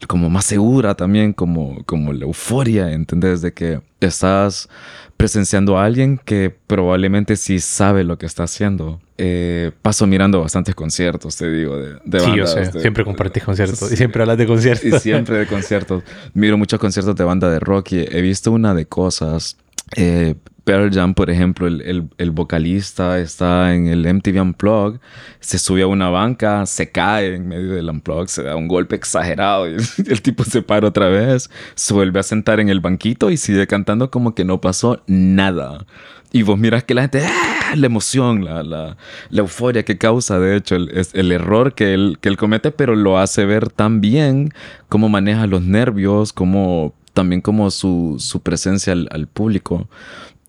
como más segura también, como, como la euforia, ¿entendés? De que estás presenciando a alguien que probablemente sí sabe lo que está haciendo. Eh, paso mirando bastantes conciertos, te digo, de, de Sí, yo sé. siempre compartís conciertos. y siempre hablas de conciertos. Y siempre de conciertos. Miro muchos conciertos de banda de rock y he visto una de cosas. Eh, Pearl Jam, por ejemplo, el, el, vocalista está en el MTV Unplugged, se sube a una banca, se cae en medio del Unplugged, se da un golpe exagerado y el, tipo se para otra vez, se vuelve a sentar en el banquito y sigue cantando como que no pasó nada. Y vos miras que la gente, ¡ah! la emoción, la, la, la, euforia que causa, de hecho, el, es el error que él, que él comete, pero lo hace ver tan bien cómo maneja los nervios, cómo también como su, su presencia al, al, público.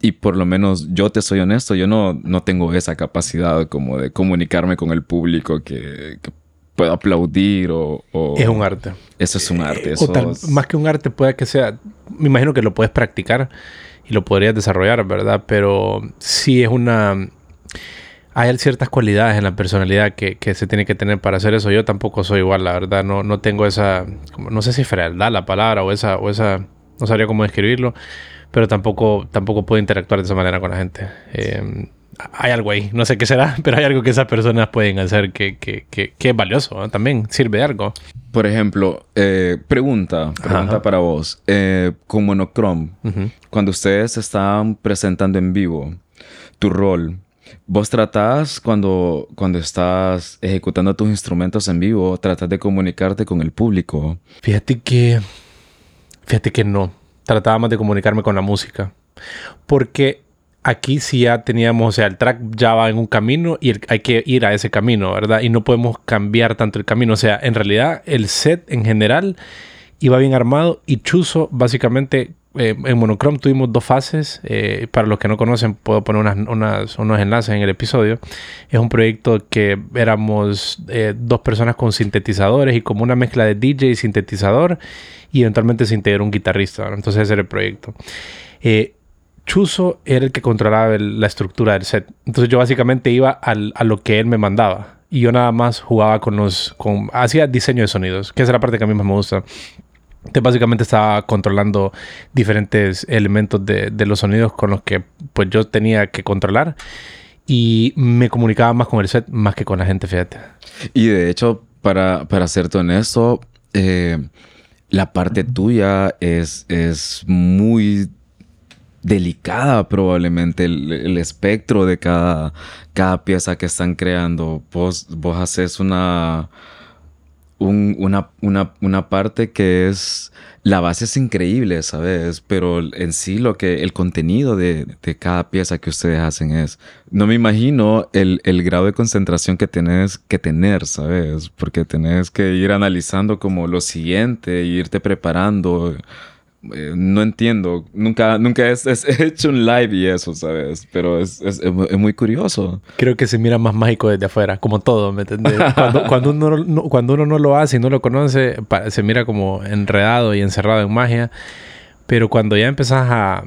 Y por lo menos yo te soy honesto, yo no, no tengo esa capacidad como de comunicarme con el público que, que puedo aplaudir o, o, Es un arte. Eso es un Eh, arte. o Eso tal- es- Más que un arte puede que sea... Me imagino que lo puedes practicar y lo podrías desarrollar, ¿verdad? Pero sí es una... Hay ciertas cualidades en la personalidad que, que se tiene que tener para hacer eso. Yo tampoco soy igual, la verdad. No, no tengo esa... no sé si frialdad la palabra o esa... O esa no sabría cómo describirlo. Pero tampoco, tampoco puedo interactuar de esa manera con la gente. Eh, hay algo ahí. No sé qué será, pero hay algo que esas personas pueden hacer que, que, que, que es valioso. ¿no? También sirve de algo. Por ejemplo, eh, pregunta, pregunta Ajá. para vos. Eh, con Monochrome, cuando ustedes están presentando en vivo tu rol, vos tratás cuando, cuando estás ejecutando tus instrumentos en vivo, tratás de comunicarte con el público. Fíjate que. Fíjate que no. Trataba más de comunicarme con la música. Porque aquí sí ya teníamos, o sea, el track ya va en un camino y hay que ir a ese camino, ¿verdad? Y no podemos cambiar tanto el camino. O sea, en realidad el set en general iba bien armado y Chuzo básicamente eh, en Monochrome tuvimos dos fases. eh, para los que no conocen, puedo poner unas, unas- unos enlaces en el episodio. Es un proyecto que éramos eh, dos personas con sintetizadores y como una mezcla de DJ y sintetizador. Y eventualmente se integró un guitarrista. ¿no? Entonces ese era el proyecto. Chuzo era el que controlaba el- la estructura del set. Entonces yo básicamente iba al- a lo que él me mandaba. Y yo nada más jugaba con los... Con, hacía diseño de sonidos, que es la parte que a mí más me gusta. Entonces básicamente estaba controlando diferentes elementos de, de los sonidos con los que pues yo tenía que controlar. Y me comunicaba más con el set más que con la gente, fíjate. Y de hecho, para, para serte honesto, eh, la parte tuya es, es muy delicada probablemente el, el espectro de cada, cada pieza que están creando. Vos, vos haces una, un- una, una, una parte que es... La base es increíble, ¿sabes? Pero en sí lo que... El contenido de, de cada pieza que ustedes hacen es... No me imagino el, el grado de concentración que tenés que tener, ¿sabes? Porque tenés que ir analizando como lo siguiente, e irte preparando. Eh, no entiendo. Nunca, nunca he, he hecho un live y eso, ¿sabes? Pero es, es, es mu- es muy curioso. Creo que se mira más mágico desde afuera, como todo, ¿me entiendes? Cuando, cuando, uno, no, cuando uno no lo hace y no lo conoce, se mira como enredado y encerrado en magia. Pero cuando ya empezás a,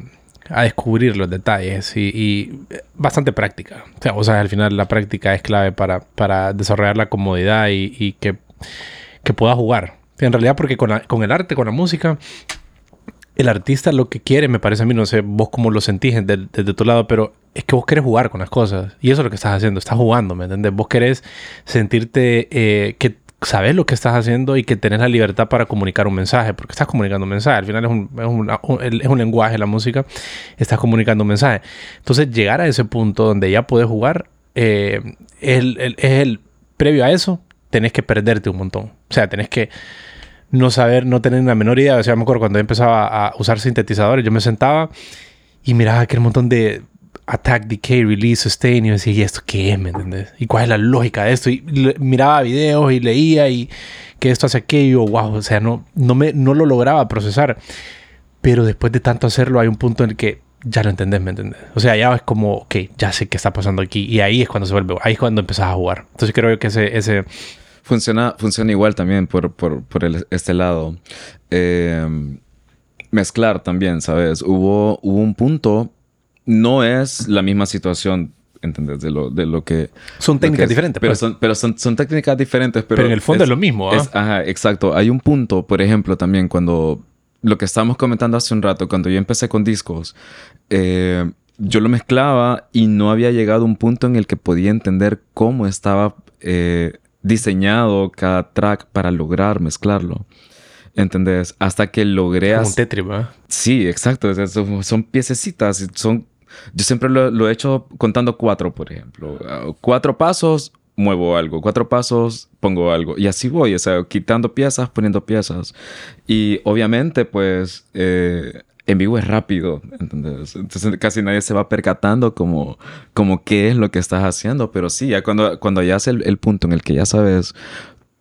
a descubrir los detalles y, y bastante práctica. O sea, o sea, al final la práctica es clave para, para desarrollar la comodidad y, y que, que puedas jugar. En realidad, porque con, la- con el arte, con la música, el artista lo que quiere, me parece a mí, no sé vos cómo lo sentís desde, desde tu lado, pero es que vos querés jugar con las cosas. Y eso es lo que estás haciendo, estás jugando, ¿me entiendes? Vos querés sentirte eh, que sabes lo que estás haciendo y que tenés la libertad para comunicar un mensaje, porque estás comunicando un mensaje. Al final es un, es un- es un lenguaje, la música, estás comunicando un mensaje. Entonces, llegar a ese punto donde ya puedes jugar, eh, es, el, el- es el previo a eso, tenés que perderte un montón. O sea, tenés que no saber, no tener la menor idea. O sea, me acuerdo cuando yo empezaba a usar sintetizadores, yo me sentaba y miraba aquel montón de attack, decay, release, sustain. Y yo decía, ¿y esto qué es? ¿Me entiendes? ¿Y cuál es la lógica de esto? Y miraba videos y leía y que esto hace aquello. Wow, o sea, no, no, me, no lo lograba procesar. Pero después de tanto hacerlo, hay un punto en el que ya lo entendés, ¿me entendés? O sea, ya es como, ok, ya sé qué está pasando aquí. Y ahí es cuando se vuelve, ahí es cuando empezás a jugar. Entonces creo que ese, ese Funciona, funciona igual también por, por, por el- este lado. Eh, mezclar también, ¿sabes? Hubo, hubo un punto, no es la misma situación, ¿entendés? De lo, de lo que... son lo que técnicas es- diferentes. Pero, pues. son, pero son, son técnicas diferentes, pero... Pero en el fondo es lo mismo, ¿ah? es- ajá, exacto. Hay un punto, por ejemplo, también cuando... Lo que estábamos comentando hace un rato, cuando yo empecé con discos, eh, yo lo mezclaba y no había llegado a un punto en el que podía entender cómo estaba eh, diseñado cada track para lograr mezclarlo. ¿Entendés? Hasta que logré... como un Tetris, ¿verdad? Sí, exacto. Son, son piececitas. Son, yo siempre lo, lo he hecho contando cuatro, por ejemplo. Ah, Cuatro pasos, muevo algo. Cuatro pasos, pongo algo. Y así voy. O sea, quitando piezas, poniendo piezas. Y obviamente, pues, eh, en vivo es rápido, ¿entendés? Entonces casi nadie se va percatando como, como qué es lo que estás haciendo, pero sí, ya cuando, cuando ya es el, el punto en el que ya sabes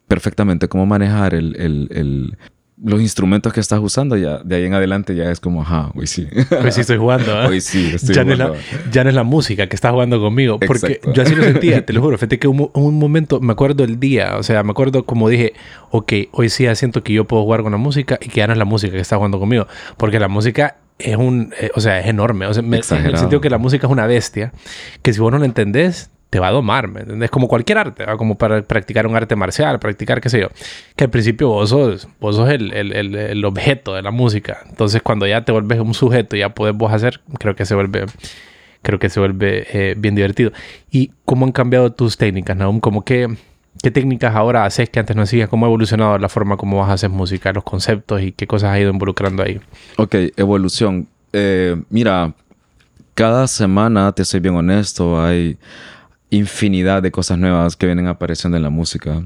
perfectamente cómo manejar el, el, el, los instrumentos que estás usando, ya de ahí en adelante ya es como, ajá, hoy sí. Hoy sí estoy jugando. ¿eh? Hoy sí, estoy ya, no es jugando. la, ya no es la música que estás jugando conmigo. Porque Exacto. yo así lo sentía, te lo juro. Fíjate que un, un momento, me acuerdo el día, o sea, me acuerdo como dije, ok, hoy sí ya siento que yo puedo jugar con la música y que ya no es la música que está jugando conmigo. Porque la música es un, eh, o sea, es enorme. O sea, me- en el sentido que la música es una bestia que si vos no la entendés, te va a domar, ¿me entendés? Como cualquier arte, como para practicar un arte marcial, practicar, qué sé yo. Que al principio vos sos, vos sos el, el, el, el objeto de la música. Entonces, cuando ya te vuelves un sujeto y ya podés vos hacer, creo que se vuelve creo que se vuelve eh, bien divertido. ¿Y cómo han cambiado tus técnicas, Naum? Como que, ¿Qué técnicas ahora haces que antes no hacías? ¿Cómo ha evolucionado la forma como vas a hacer música, los conceptos y qué cosas has ido involucrando ahí? Ok, evolución. Eh, mira, cada semana, te soy bien honesto, hay infinidad de cosas nuevas que vienen apareciendo en la música.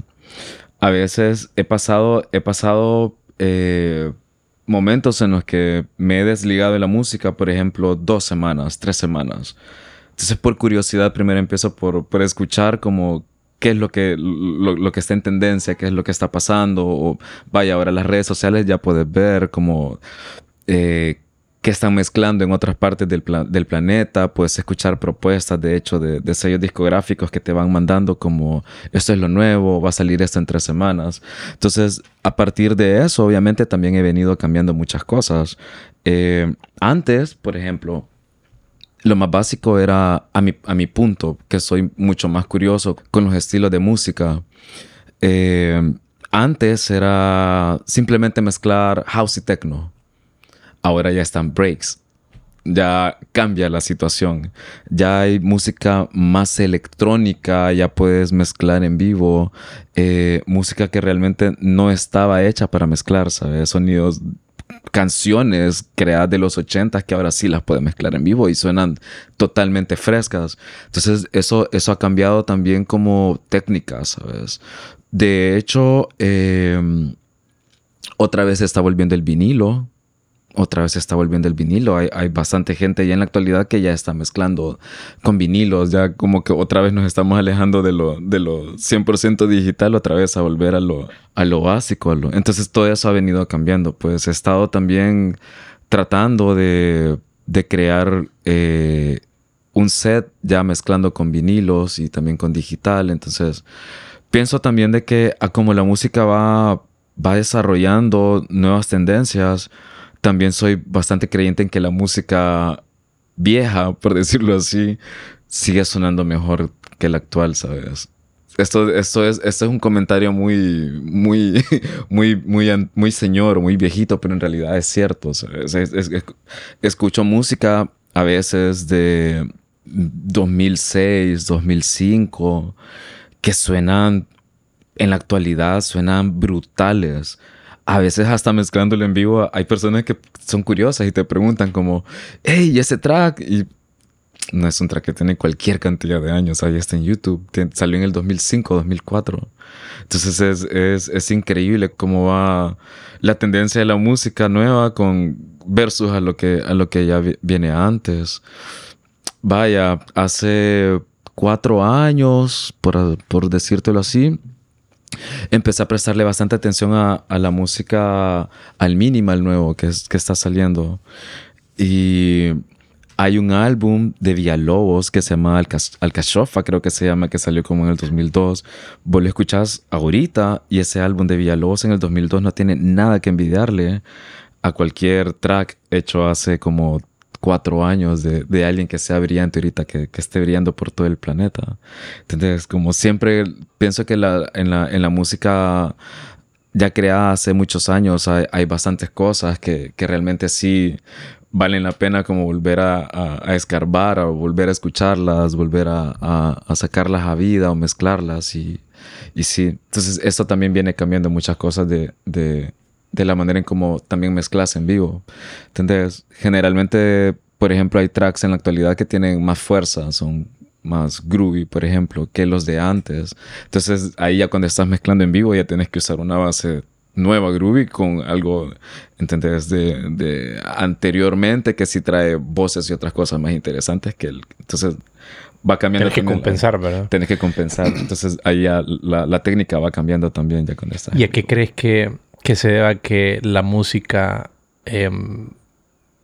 A veces he pasado, he pasado eh, momentos en los que me he desligado de la música, por ejemplo, dos semanas, tres semanas. Entonces, por curiosidad, primero empiezo por, por escuchar como qué es lo que, lo, que está en tendencia, qué es lo que está pasando. O vaya, ahora las redes sociales ya puedes ver como eh, qué están mezclando en otras partes del, del planeta. Puedes escuchar propuestas, de hecho, de, sellos discográficos que te van mandando como esto es lo nuevo, va a salir esto en tres semanas. Entonces, a partir de eso, obviamente, también he venido cambiando muchas cosas. Eh, antes, por ejemplo, lo más básico era a mi, a mi punto, que soy mucho más curioso con los estilos de música. Eh, antes era simplemente mezclar house y techno. Ahora ya están breaks. Ya cambia la situación. Ya hay música más electrónica, ya puedes mezclar en vivo. eh, música que realmente no estaba hecha para mezclar, ¿sabes? Sonidos canciones creadas de los 80 que ahora sí las puede mezclar en vivo y suenan totalmente frescas. Entonces, eso, eso ha cambiado también como técnica, ¿sabes? De hecho, eh, otra vez se está volviendo el vinilo. Otra vez se está volviendo el vinilo. Hay, hay bastante gente ya en la actualidad que ya está mezclando con vinilos. Ya como que otra vez nos estamos alejando de lo, de lo 100% digital, otra vez a volver a lo, a lo básico. Entonces todo eso ha venido cambiando. Pues he estado también tratando de, de crear eh, un set ya mezclando con vinilos y también con digital. Entonces pienso también de que como la música va, va desarrollando nuevas tendencias, también soy bastante creyente en que la música vieja, por decirlo así, sigue sonando mejor que la actual, ¿sabes? Esto, esto, es, esto es un comentario muy, muy, muy, muy, muy señor, muy viejito, pero en realidad es cierto. ¿sabes? Es- es- es- escucho música a veces de 2006, 2005, que suenan en la actualidad, suenan brutales. A veces hasta mezclándolo en vivo, hay personas que son curiosas y te preguntan como, hey, ¿y ese track? Y no es un track que tiene cualquier cantidad de años, ahí está en YouTube, salió en el 2005, 2004. Entonces es, es, es increíble cómo va la tendencia de la música nueva con versus a lo que, a lo que ya vi- viene antes. Vaya, hace cuatro años, por, por decírtelo así, empecé a prestarle bastante atención a, la música, al minimal nuevo que, es, que está saliendo. Y hay un álbum de Villalobos que se llama Alcachofa, creo que se llama, que salió como en el 2002. Vos lo escuchás ahorita y ese álbum de Villalobos en el 2002 no tiene nada que envidiarle a cualquier track hecho hace como cuatro años de, de alguien que sea brillante ahorita, que, que esté brillando por todo el planeta. Entonces, como siempre, pienso que la, en, la, en la música ya creada hace muchos años hay, hay bastantes cosas que, que realmente sí valen la pena como volver a, a- escarbar o volver a escucharlas, volver a, a- sacarlas a vida o mezclarlas y, y sí, entonces esto también viene cambiando muchas cosas de, de la manera en cómo también mezclas en vivo. ¿Entendés? Generalmente, por ejemplo, hay tracks en la actualidad que tienen más fuerza, son más groovy, por ejemplo, que los de antes. Entonces ahí ya cuando estás mezclando en vivo ya tienes que usar una base nueva Groovy con algo, ¿entendés? De, de anteriormente que sí trae voces y otras cosas más interesantes que el... Entonces va cambiando. Tienes que compensar, ¿verdad? Tienes que compensar. Entonces ahí ya la, la, técnica va cambiando también ya con esta. ¿Y a qué crees que, que se deba que la música eh,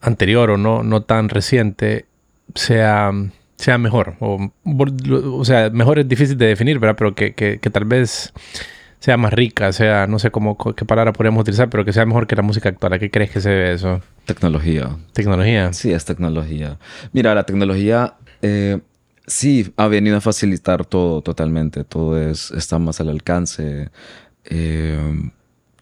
anterior o no, no tan reciente sea, sea mejor? O, o sea, mejor es difícil de definir, ¿verdad? Pero que, que, que tal vez sea más rica, sea, no sé cómo, qué palabra podríamos utilizar, pero que sea mejor que la música actual. ¿A qué crees que se debe eso? Tecnología. ¿Tecnología? Sí, es tecnología. Mira, la tecnología eh, sí ha venido a facilitar todo totalmente. Todo es, está más al alcance. Eh,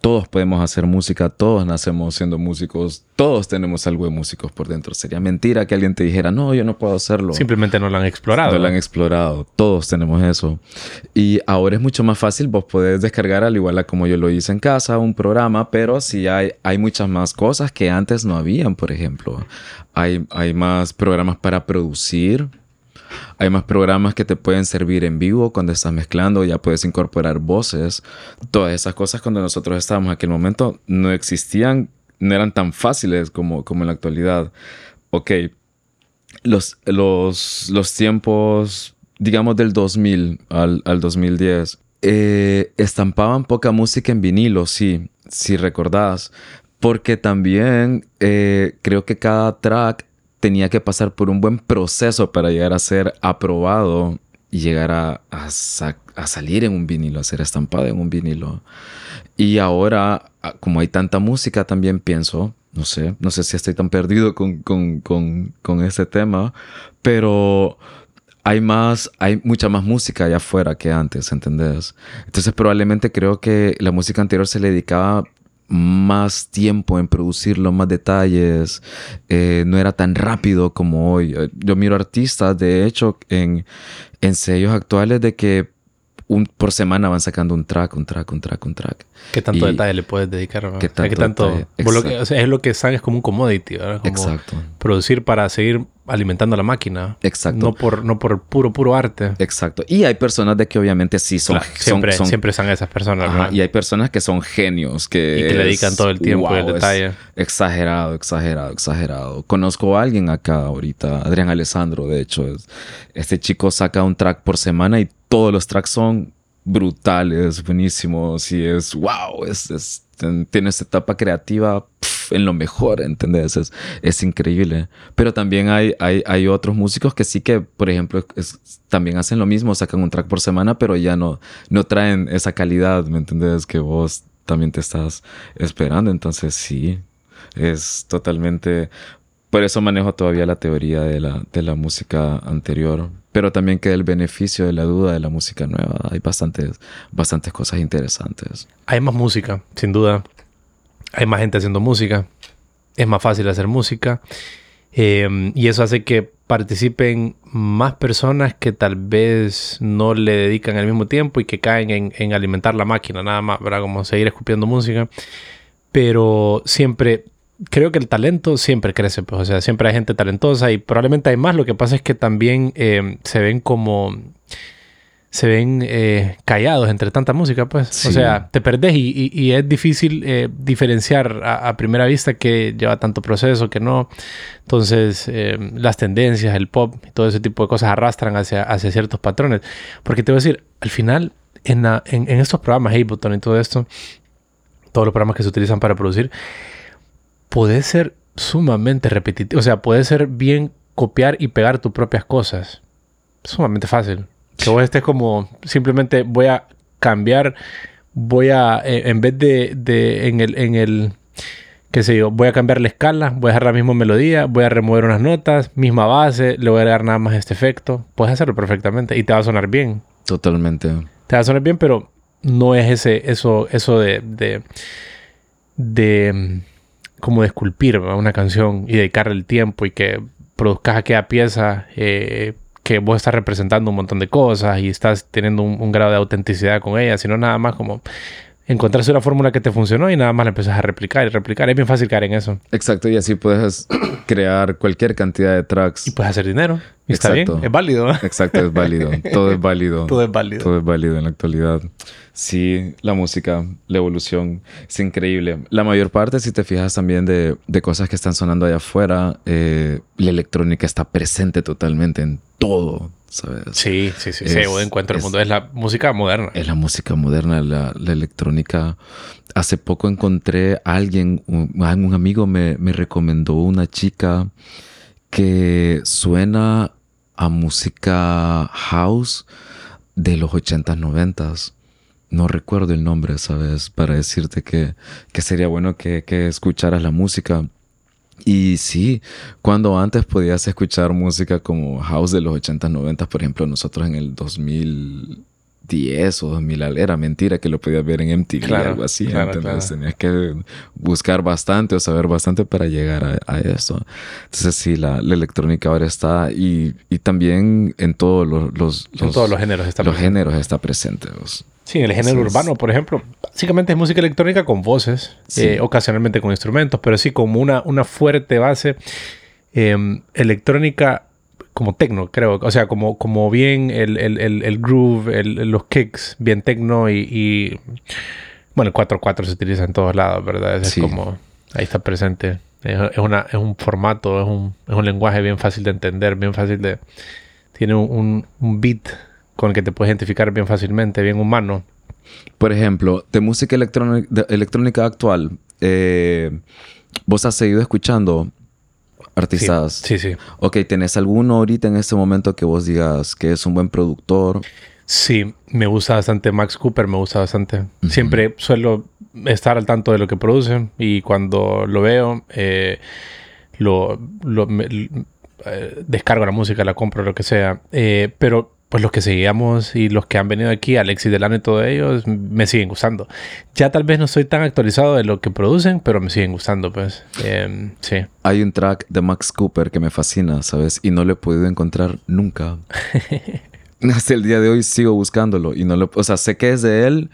todos podemos hacer música, todos nacemos siendo músicos, todos tenemos algo de músicos por dentro. Sería mentira que alguien te dijera, no, yo no puedo hacerlo. Simplemente no lo han explorado. No lo han explorado, todos tenemos eso. Y ahora es mucho más fácil, vos podés descargar al igual a como yo lo hice en casa, un programa, pero sí hay, hay muchas más cosas que antes no habían, por ejemplo. Hay, hay más programas para producir, hay más programas que te pueden servir en vivo cuando estás mezclando, ya puedes incorporar voces. Todas esas cosas cuando nosotros estábamos en aquel momento no existían, no eran tan fáciles como, como en la actualidad. Ok, los, los, los tiempos, digamos del 2000 al, al 2010, eh, estampaban poca música en vinilo, sí, si recordás. Porque también eh, creo que cada track tenía que pasar por un buen proceso para llegar a ser aprobado y llegar a, a, a, salir en un vinilo, a ser estampado en un vinilo. Y ahora, como hay tanta música, también pienso, no sé, no sé si estoy tan perdido con, con, con, con este tema, pero hay más, hay mucha más música allá afuera que antes, ¿entendés? Entonces probablemente creo que la música anterior se le dedicaba más tiempo en producirlo, más detalles, eh, no era tan rápido como hoy. Yo miro artistas, de hecho, en, en sellos actuales de que un, por semana van sacando un track, un track, un track, un track. ¿Qué tanto detalle le puedes dedicar? ¿Qué tanto, lo que, o sea, es lo que sabes como un commodity, ¿verdad? Como Exacto. Producir para seguir alimentando la máquina. Exacto. No por, no por puro, puro arte. Exacto. Y hay personas de que obviamente sí son... Claro, siempre, son, siempre son esas personas, ajá, Y hay personas que son genios, que... Y que le dedican todo el tiempo wow, y el detalle. Exagerado, exagerado, exagerado. Conozco a alguien acá ahorita, Adrián Alessandro, de hecho. Este chico saca un track por semana y todos los tracks son brutales, buenísimos y es wow, es, es tiene esta etapa creativa pff, en lo mejor, ¿entendés? Es, es increíble. Pero también hay, hay, hay, otros músicos que sí que, por ejemplo, también hacen lo mismo, sacan un track por semana, pero ya no, no traen esa calidad, ¿me entendés? Que vos también te estás esperando. Entonces sí, es totalmente... Por eso manejo todavía la teoría de la, de la música anterior, pero también queda el beneficio de la duda de la música nueva. Hay bastantes, bastantes cosas interesantes. Hay más música, sin duda. Hay más gente haciendo música. Es más fácil hacer música. Eh, y eso hace que participen más personas que tal vez no le dedican el mismo tiempo y que caen en, en alimentar la máquina, nada más, ¿verdad? Como seguir escupiendo música. Pero siempre creo que el talento siempre crece, pues, o sea, siempre hay gente talentosa y probablemente hay más. Lo que pasa es que también eh, se ven como. Se ven eh, callados entre tanta música, pues. Sí. O sea, te perdés y, y, y es difícil eh, diferenciar a, a, primera vista que lleva tanto proceso, que no. Entonces, eh, las tendencias, el pop y todo ese tipo de cosas arrastran hacia, hacia ciertos patrones. Porque te voy a decir, al final, en, la, en, en estos programas, Ableton y todo esto, todos los programas que se utilizan para producir, puede ser sumamente repetitivo. O sea, puede ser bien copiar y pegar tus propias cosas. Sumamente fácil. Que vos estés como simplemente voy a cambiar, voy a, en vez de, de en el, en el, qué sé yo, voy a cambiar la escala, voy a dejar la misma melodía, voy a remover unas notas, misma base, le voy a dar nada más este efecto. Puedes hacerlo perfectamente y te va a sonar bien. Totalmente. Te va a sonar bien, pero no es ese, eso, eso de, de, de como de esculpir ¿verdad? una canción y dedicarle el tiempo y que produzcas aquella pieza eh, que vos estás representando un montón de cosas y estás teniendo un, un, grado de autenticidad con ella, sino nada más como encontraste una fórmula que te funcionó y nada más la empezás a replicar y replicar. Es bien fácil caer en eso. Exacto, y así puedes crear cualquier cantidad de tracks. Y puedes hacer dinero. Y está bien, es válido. Exacto, es válido. Todo es válido. Todo es válido. Todo es válido en la actualidad. Sí, la música, la evolución, es increíble. La mayor parte, si te fijas también de, de cosas que están sonando allá afuera, eh, la electrónica está presente totalmente en todo, ¿sabes? Sí, sí, sí. Es- sí, yo encuentro el mundo. Es la música moderna. Es la música moderna, la, la electrónica. Hace poco encontré a alguien, un, un amigo me, me recomendó una chica que suena a música house de los 80s, 90s. No recuerdo el nombre, ¿sabes? Para decirte que, que sería bueno que, que escucharas la música. Y sí, cuando antes podías escuchar música como house de los 80s, 90s, por ejemplo, nosotros en el 2010 o 2000, era mentira que lo podías ver en MTV Claro, o algo así. claro, claro. Tenías que buscar bastante o saber bastante para llegar a, a eso. Entonces sí, la, la electrónica ahora está y, y también en todos los, los, En todos los géneros está los presente. géneros está presente. vos. Sí, en el género Entonces- urbano, por ejemplo, básicamente es música electrónica con voces, Sí. eh, ocasionalmente con instrumentos, pero sí como una, una fuerte base eh, electrónica como tecno, creo. O sea, como, como bien el, el, el, el groove, los kicks, bien tecno y, y- bueno, el 4-4 se utiliza en todos lados, ¿verdad? Es Sí. como, ahí está presente. Es, una, es un formato, es un, es un lenguaje bien fácil de entender, bien fácil de... Tiene un, un- un beat con el que te puedes identificar bien fácilmente, bien humano. Por ejemplo, de música electrónica, de- electrónica actual, eh, ¿vos has seguido escuchando artistas? Sí, sí. Ok, ¿tenés alguno ahorita en este momento que vos digas que es un buen productor? Sí, me gusta bastante Max Cooper, me gusta bastante. Siempre suelo estar al tanto de lo que producen y cuando lo veo, eh, lo, lo- me- eh, descargo la música, la compro, lo que sea. Eh, pero pues los que seguíamos y los que han venido aquí, Alexis Delano y todos ellos, me siguen gustando. Ya tal vez no estoy tan actualizado de lo que producen, pero me siguen gustando, pues. Eh, sí. Hay un track de Max Cooper que me fascina, ¿sabes? Y no lo he podido encontrar nunca. Hasta el día de hoy sigo buscándolo y no lo... O sea, sé que es de él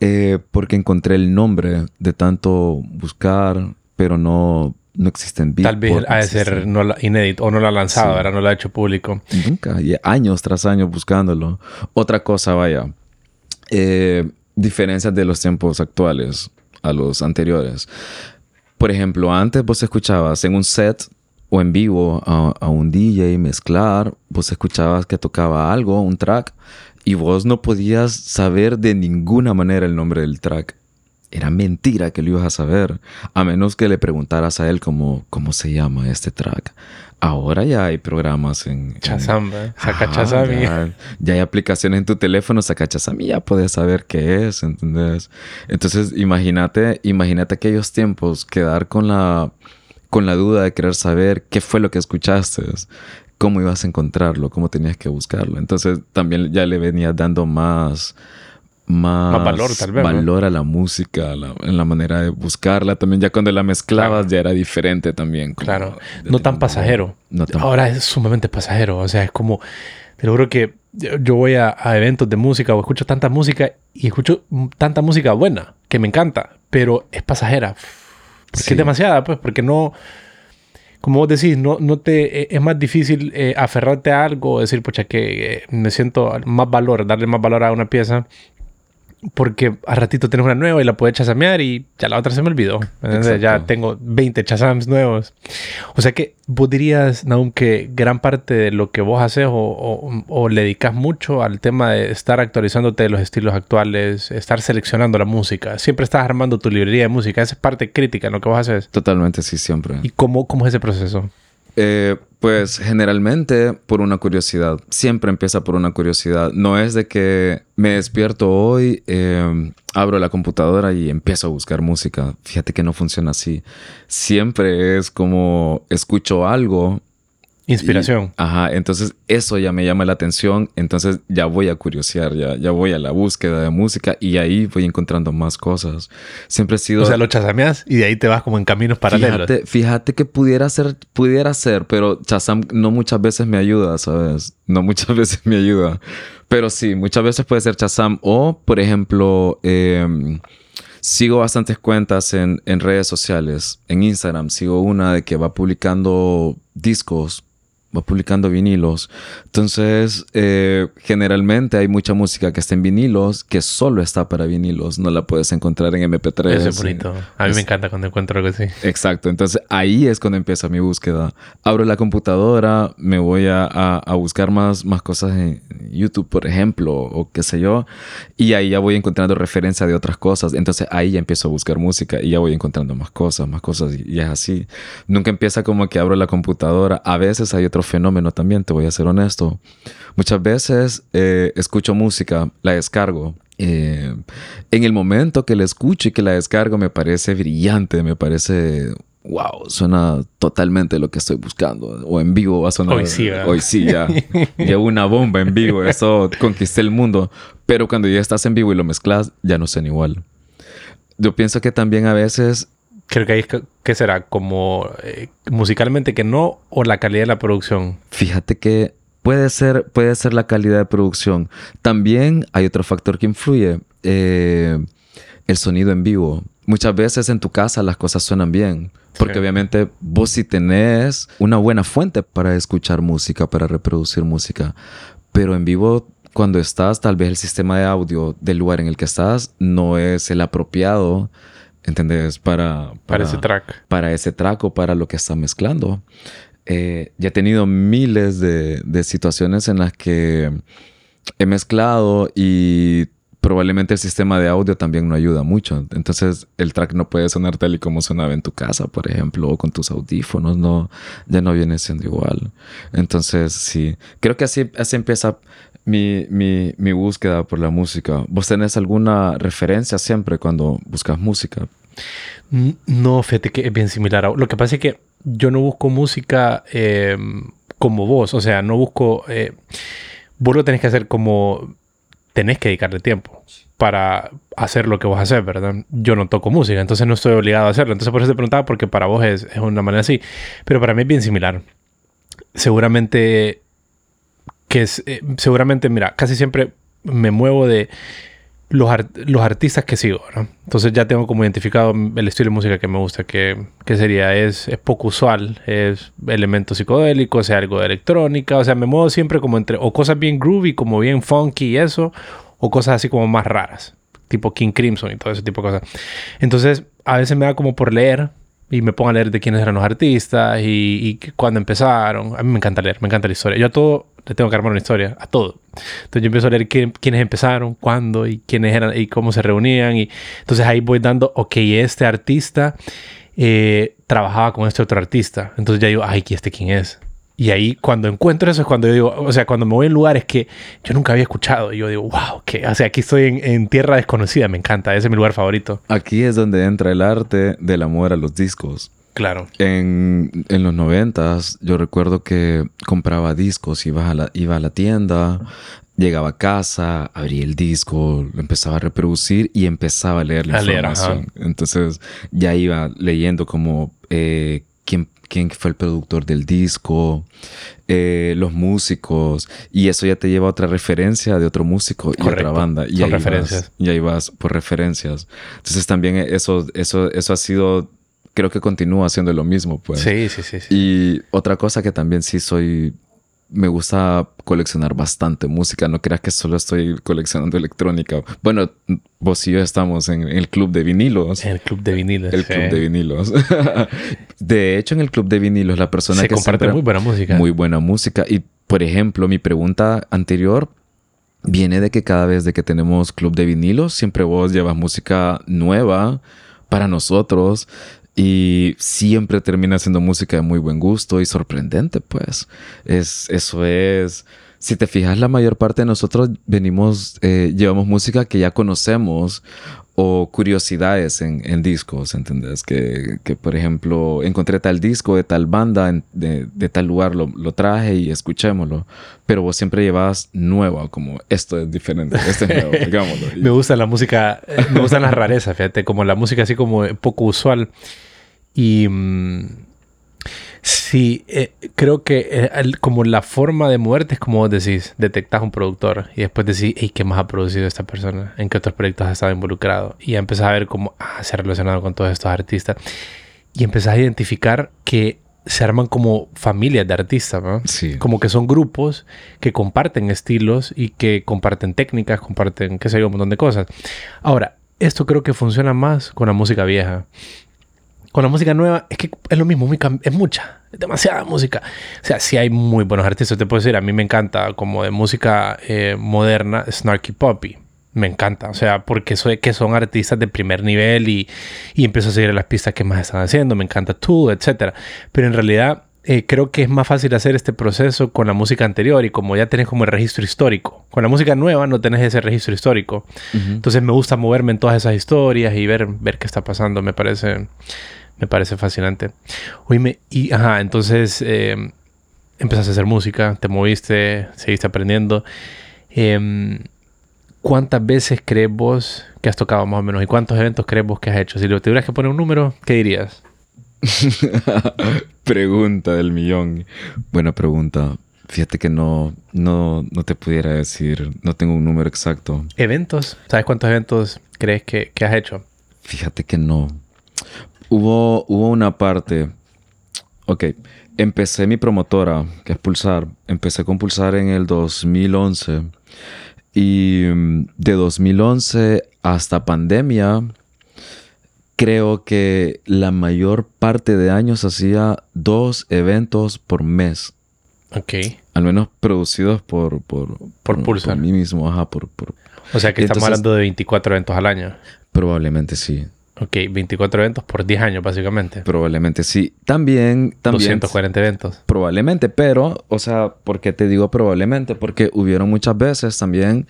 eh, porque encontré el nombre de tanto buscar, pero no, no existen Tal vez Beatport, ha de ser existen- no la- inédito o no lo ha lanzado, Sí. ¿verdad? No lo ha hecho público. Nunca, y años tras años buscándolo. Otra cosa, vaya, eh, diferencias de los tiempos actuales a los anteriores. Por ejemplo, antes vos escuchabas en un set o en vivo a, a un DJ mezclar, vos escuchabas que tocaba algo, un track, y vos no podías saber de ninguna manera el nombre del track. Era mentira que lo ibas a saber, a menos que le preguntaras a él cómo, cómo se llama este track. Ahora ya hay programas en... en- Chazam, ¿eh? Saca Chazam y- Ya, ya hay aplicaciones en tu teléfono, saca Chazam y ya puedes saber qué es, ¿entendés? Entonces, imagínate, imagínate aquellos tiempos, quedar con la, con la duda de querer saber qué fue lo que escuchaste, cómo ibas a encontrarlo, cómo tenías que buscarlo. Entonces, también ya le venías dando más... Más, Más valor, tal vez, ¿no? valor a la música, a la- en la manera de buscarla. También ya cuando la mezclabas ya era diferente también. como Claro, no tan pasajero. No tan Ahora es sumamente pasajero. O sea, es como, te lo juro que yo voy a, a eventos de música o escucho tanta música y escucho tanta música buena que me encanta, pero es pasajera. Porque Sí. es demasiada, pues, porque no, como vos decís, no, no te, eh, es más difícil eh, aferrarte a algo decir, pucha, que eh, me siento más valor, darle más valor a una pieza. Porque a ratito tienes una nueva y la puedes chasamear y ya la otra se me olvidó. Ya tengo 20 chasams nuevos. O sea que vos dirías, Naum, que gran parte de lo que vos haces o, o- o le dedicas mucho al tema de estar actualizándote de los estilos actuales, estar seleccionando la música. Siempre estás armando tu librería de música. Esa es parte crítica en lo que vos haces. Totalmente, sí, siempre. ¿Y cómo, cómo es ese proceso? Eh, pues generalmente por una curiosidad. Siempre empieza por una curiosidad. No es de que me despierto hoy, eh, abro la computadora y empiezo a buscar música. Fíjate que no funciona así. Siempre es como escucho algo Inspiración. ajá, entonces eso ya me llama la atención, entonces ya voy a curiosear, ya, ya voy a la búsqueda de música y ahí voy encontrando más cosas. Siempre he sido... O sea, lo chasameas y de ahí te vas como en caminos paralelos. Fíjate, fíjate que pudiera ser, pudiera ser, pero Chazam no muchas veces me ayuda, ¿sabes? No muchas veces me ayuda. Pero sí, muchas veces puede ser Chazam o, por ejemplo, em, sigo bastantes cuentas en, en redes sociales. En Instagram sigo una de que va publicando discos publicando vinilos. Entonces, eh, generalmente hay mucha música que está en vinilos que solo está para vinilos. No la puedes encontrar en MP3. Eso es bonito. A mí me encanta cuando encuentro algo así. Exacto. Entonces, ahí es cuando empieza mi búsqueda. Abro la computadora, me voy a, a, buscar más, más cosas en YouTube, por ejemplo, o qué sé yo. Y ahí ya voy encontrando referencia de otras cosas. Entonces, ahí ya empiezo a buscar música y ya voy encontrando más cosas, más cosas. Y, y es así. Nunca empieza como que abro la computadora. A veces hay otro fenómeno también, te voy a ser honesto. Muchas veces eh, escucho música, la descargo. Eh, en el momento que la escucho y que la descargo me parece brillante, me parece wow, suena totalmente lo que estoy buscando. O en vivo va a sonar. Hoy sí, Hoy sí, ya. Llevo una bomba en vivo. Eso conquisté el mundo. Pero cuando ya estás en vivo y lo mezclas, ya no suena igual. Yo pienso que también a veces Creo que ahí es que, será como eh, musicalmente que no o la calidad de la producción. Fíjate que puede ser, puede ser la calidad de producción. También hay otro factor que influye, eh, el sonido en vivo. Muchas veces en tu casa las cosas suenan bien, porque Sí. obviamente vos sí tenés una buena fuente para escuchar música, para reproducir música, pero en vivo cuando estás, tal vez el sistema de audio del lugar en el que estás no es el apropiado, ¿entendés? Para, Para ese track. para ese track o para lo que está mezclando. Eh, ya he tenido miles de, de situaciones en las que he mezclado y probablemente el sistema de audio también no ayuda mucho. Entonces el track no puede sonar tal y como sonaba en tu casa, por ejemplo, o con tus audífonos, no, ya no viene siendo igual. Entonces sí, creo que así, así empieza mi, mi, búsqueda por la música. ¿Vos tenés alguna referencia siempre cuando buscas música? No, fíjate que es bien similar. Lo que pasa es que yo no busco música eh, como vos. O sea, no busco... eh, vos lo tenés que hacer como... Tenés que dedicarle tiempo para hacer lo que vos haces, ¿verdad? Yo no toco música, entonces no estoy obligado a hacerlo. Entonces por eso te preguntaba, porque para vos es, es una manera así. Pero para mí es bien similar. Seguramente... Que es... eh, seguramente, mira, casi siempre me muevo de los, ar- los artistas que sigo, ¿no? Entonces ya tengo como identificado el estilo de música que me gusta, que, que sería, es, es poco usual, es elementos psicodélicos, es algo de electrónica, o sea, me muevo siempre como entre, o cosas bien groovy, como bien funky y eso, o cosas así como más raras, tipo King Crimson y todo ese tipo de cosas. Entonces, a veces me da como por leer y me pongo a leer de quiénes eran los artistas y, y cuándo empezaron. A mí me encanta leer, me encanta la historia. Yo a todo le tengo que armar una historia, a todo. Entonces yo empiezo a leer quién- quiénes empezaron, cuándo y quiénes eran y cómo se reunían. Y entonces ahí voy dando, ok, este artista eh, trabajaba con este otro artista. Entonces ya digo, ay, ¿y este quién es? Y ahí cuando encuentro eso es cuando yo digo, o sea, cuando me voy en lugares que yo nunca había escuchado, y yo digo, wow, que, o sea, aquí estoy en, en tierra desconocida, me encanta, ese es mi lugar favorito. Aquí es donde entra el arte del amor a los discos. Claro. En, en los noventas, yo recuerdo que compraba discos, iba a, la, iba a la tienda, llegaba a casa, abría el disco, lo empezaba a reproducir y empezaba a leer la A leer, información. Entonces ya iba leyendo como eh, quién, quién fue el productor del disco, eh, los músicos, y eso ya te lleva a otra referencia de otro músico y Correcto. otra banda. Y Son ahí referencias. Vas, y ahí vas por referencias. Entonces también eso, eso, eso ha sido, creo que continúa siendo lo mismo, pues. Sí, sí, sí. sí. Y otra cosa que también sí soy, me gusta coleccionar bastante música. No creas que solo estoy coleccionando electrónica. Bueno, vos y yo estamos en el club de vinilos. En el club de viniles. El sí. club de vinilos. de hecho, en el club de vinilos, la persona Se que comparte muy buena música. muy buena música. Y, por ejemplo, mi pregunta anterior viene de que cada vez de que tenemos club de vinilos, siempre vos llevas música nueva para nosotros y siempre termina siendo música de muy buen gusto y sorprendente, pues. Es, eso es... Si te fijas, la mayor parte de nosotros venimos, eh, llevamos música que ya conocemos o curiosidades en, en discos, ¿entendés? Que, que, por ejemplo, encontré tal disco de tal banda, de, de, tal lugar, lo, lo, traje y escuchémoslo. Pero vos siempre llevabas nueva, como esto es diferente, este es nuevo, digámoslo. me gusta la música, eh, me gustan las rarezas, fíjate, como la música así como poco usual. Y... Mmm, Sí, eh, creo que eh, como la forma de moverte es como vos decís, detectas un productor y después decís, hey, ¿qué más ha producido esta persona? ¿En qué otros proyectos ha estado involucrado? Y empezás a ver cómo ah, se ha relacionado con todos estos artistas. Y empezás a identificar que se arman como familias de artistas, ¿no? Sí. Como que son grupos que comparten estilos y que comparten técnicas, comparten, qué sé yo, un montón de cosas. Ahora, esto creo que funciona más con la música vieja con la música nueva es que es lo mismo, es mucha, es demasiada música. O sea, sí hay muy buenos artistas, te puedo decir, a mí me encanta como de música eh, moderna, Snarky Poppy. Me encanta, o sea, porque soy que son artistas de primer nivel y, y empiezo a seguir las pistas que más están haciendo, me encanta tú, etc. Pero en realidad eh, creo que es más fácil hacer este proceso con la música anterior y como ya tenés como el registro histórico. Con la música nueva no tenés ese registro histórico. Entonces me gusta moverme en todas esas historias y ver, ver qué está pasando. Me parece, me parece fascinante. Oíme, y ajá, entonces eh, empezaste a hacer música, te moviste, seguiste aprendiendo. Em, ¿Cuántas veces crees vos que has tocado más o menos? ¿Y cuántos eventos crees vos que has hecho? Si te tuvieras que poner un número, ¿qué dirías? pregunta del millón. Buena pregunta. Fíjate que no, no, no te pudiera decir, no tengo un número exacto. ¿Eventos? ¿Sabes cuántos eventos crees que, que has hecho? Fíjate que no. Hubo, hubo una parte. Ok, empecé mi promotora, que es Pulsar. Empecé con Pulsar en el 2011. Y mm, de 2011 hasta pandemia, creo que la mayor parte de años hacía dos eventos por mes. Ok. Al menos producidos por... Por, por, Pulsar. Por mí mismo, ajá. Por, por... O sea que estamos hablando de 24 eventos al año. Probablemente sí. Ok, 24 eventos por 10 años, básicamente. Probablemente sí. También, también. 240 eventos. Probablemente, pero, o sea, ¿por qué te digo probablemente? Porque hubieron muchas veces también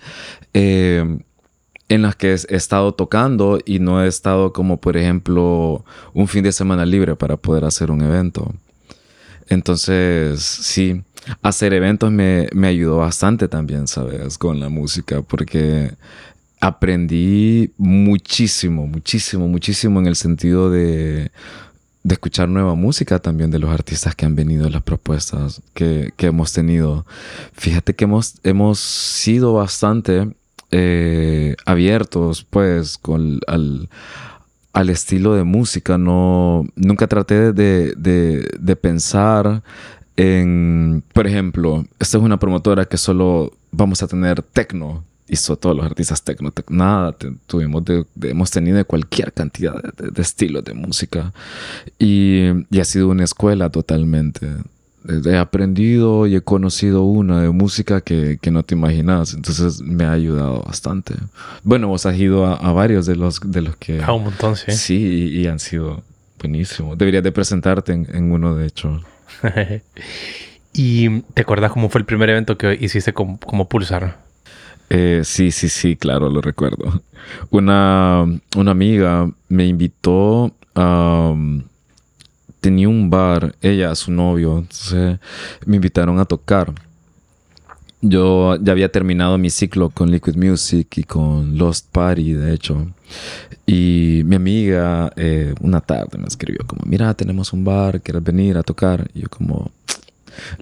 eh, en las que he estado tocando y no he estado como, por ejemplo, un fin de semana libre para poder hacer un evento. Entonces, sí, hacer eventos me, me ayudó bastante también, ¿sabes? Con la música, porque aprendí muchísimo, muchísimo, muchísimo en el sentido de, de escuchar nueva música también de los artistas que han venido, las propuestas que, que hemos tenido. Fíjate que hemos, hemos sido bastante eh, abiertos, pues, con, al, al, estilo de música. No, nunca traté de, de, de pensar en, por ejemplo, esta es una promotora que solo vamos a tener techno hizo todos los artistas tecno, nada, tuvimos hemos tenido cualquier cantidad de, estilos de música y, y, ha sido una escuela totalmente. He aprendido y he conocido una de música que, que, no te imaginas, entonces me ha ayudado bastante. Bueno, vos has ido a, varios de los, de los que... A un montón, sí. Sí, y, han sido buenísimos. Deberías de presentarte en, en uno, de hecho. ¿Y te acuerdas cómo fue el primer evento que hiciste como, como Pulsar? Eh, sí, sí, sí, claro, lo recuerdo. Una, una amiga me invitó a... tenía un bar, ella, su novio, entonces me invitaron a tocar. Yo ya había terminado mi ciclo con Liquid Music y con Lost Party, de hecho. Y mi amiga eh, una tarde me escribió como, mira, tenemos un bar, ¿quieres venir a tocar? Y yo como,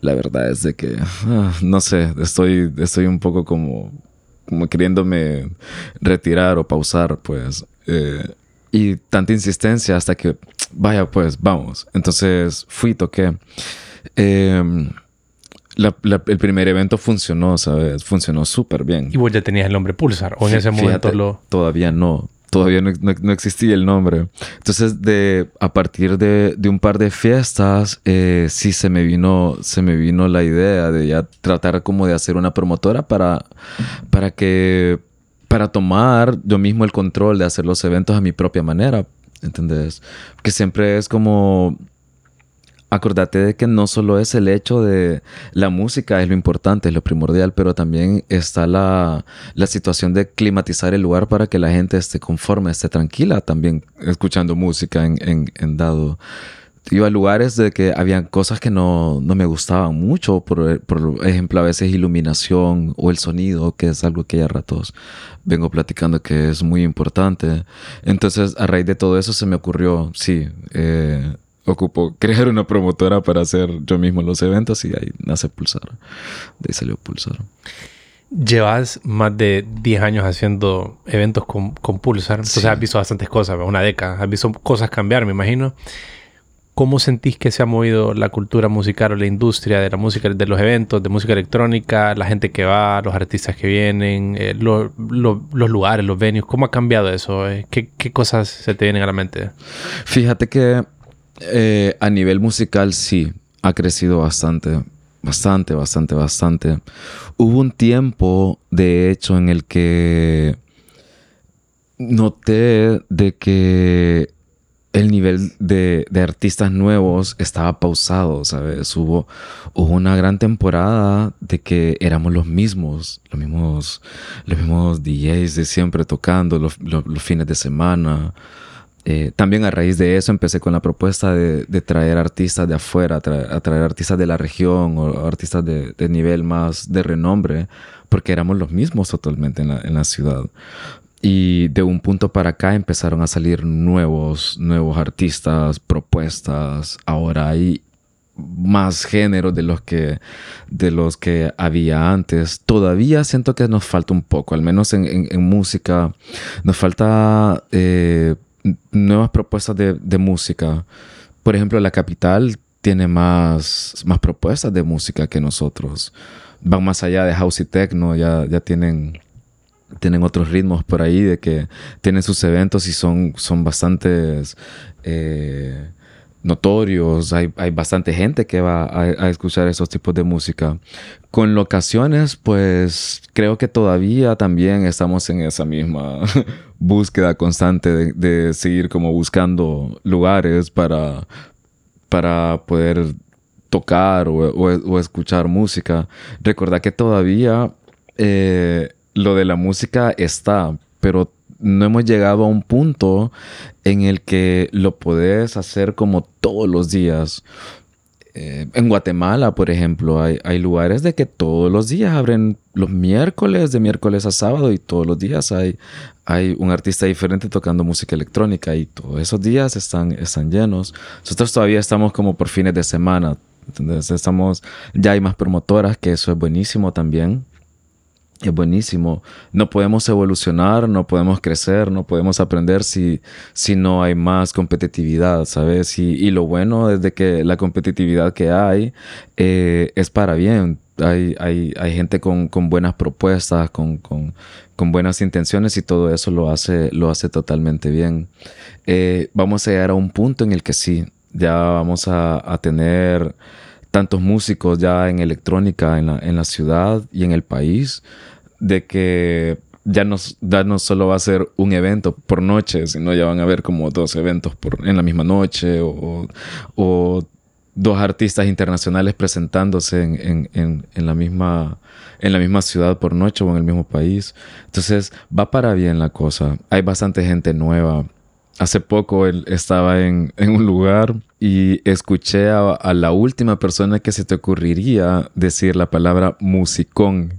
la verdad es de que, ah, no sé, estoy, estoy un poco como como queriéndome retirar o pausar, pues. Eh, y tanta insistencia hasta que, vaya, pues, vamos. Entonces fui, toqué. Em, el primer evento funcionó, ¿sabes? Funcionó súper bien. ¿Y vos ya tenías el nombre Pulsar? ¿O en ese momento lo...? Todavía no todavía no, existía el nombre. Entonces, de, a partir de, un par de fiestas, eh, sí se me, vino, se me vino la idea de ya tratar como de hacer una promotora para, para que para tomar yo mismo el control de hacer los eventos a mi propia manera, ¿entendés? Que siempre es como acordate de que no solo es el hecho de la música, es lo importante, es lo primordial, pero también está la, la situación de climatizar el lugar para que la gente esté conforme, esté tranquila también escuchando música en, dado iba a lugares de que habían cosas que no, no me gustaban mucho, por, por, ejemplo, a veces iluminación o el sonido, que es algo que ya ratos vengo platicando que es muy importante. Entonces, a raíz de todo eso se me ocurrió, sí, eh, ocupo crear una promotora para hacer yo mismo los eventos y ahí nace Pulsar. De ahí salió Pulsar. Llevas más de 10 años haciendo eventos con, con Pulsar. Entonces has visto bastantes cosas, una década. Has visto cosas cambiar, me imagino. ¿Cómo sentís que se ha movido la cultura musical o la industria de la música, de los eventos, de música electrónica, la gente que va, los artistas que vienen, eh, los lugares, los venues? ¿Cómo ha cambiado eso? Eh, ¿Qué, ¿Qué, cosas se te vienen a la mente? Fíjate que eh, a nivel musical sí, ha crecido bastante. Bastante, bastante, bastante. Hubo un tiempo, de hecho, en el que noté de que el nivel de, artistas nuevos estaba pausado, ¿sabes? Hubo, una gran temporada de que éramos los mismos, los mismos, los mismos DJs de siempre tocando los, fines de semana. Eh, también a raíz de eso empecé con la propuesta de, traer artistas de afuera, traer artistas de la región o artistas de, nivel más de renombre, porque éramos los mismos totalmente en la, ciudad. Y de un punto para acá empezaron a salir nuevos, nuevos artistas, propuestas. Ahora hay más género de los que de los que había antes. Todavía siento que nos falta un poco, al menos en, música. Nos falta eh, nuevas propuestas de, música. Por ejemplo, la capital tiene más, más propuestas de música que nosotros. Van más allá de house y techno, ya, ya tienen tienen otros ritmos por ahí, de que tienen sus eventos y son, son bastantes eh, notorios, hay, hay, bastante gente que va a, escuchar esos tipos de música. Con locaciones, pues creo que todavía también estamos en esa misma búsqueda constante de, seguir como buscando lugares para, para poder tocar o, escuchar música. Recordad que todavía... Eh, lo de la música está, pero no hemos llegado a un punto en el que lo puedes hacer como todos los días. Eh, en Guatemala, por ejemplo, hay, hay, lugares de que todos los días abren los miércoles, de miércoles a sábado, y todos los días hay, hay un artista diferente tocando música electrónica, y todos esos días están, están llenos. Nosotros todavía estamos como por fines de semana. Entonces, estamos, ya hay más promotoras, que eso es buenísimo también es buenísimo. No podemos evolucionar, no podemos crecer, no podemos aprender si, si no hay más competitividad, ¿sabes? Y, y lo bueno es de que la competitividad que hay eh, es para bien. Hay, hay, hay gente con, con, buenas propuestas, con, con, con, buenas intenciones y todo eso lo hace, lo hace totalmente bien. Eh, vamos a llegar a un punto en el que sí, ya vamos a, a tener tantos músicos ya en electrónica en la, en la ciudad y en el país, de que ya no, ya no solo va a ser un evento por noche, sino ya van a haber como dos eventos por, en la misma noche o, o dos artistas internacionales presentándose en, en, en, la misma, en la misma ciudad por noche o en el mismo país. Entonces va para bien la cosa. Hay bastante gente nueva. Hace poco él estaba en, en un lugar y escuché a, la última persona que se te ocurriría decir la palabra musicón.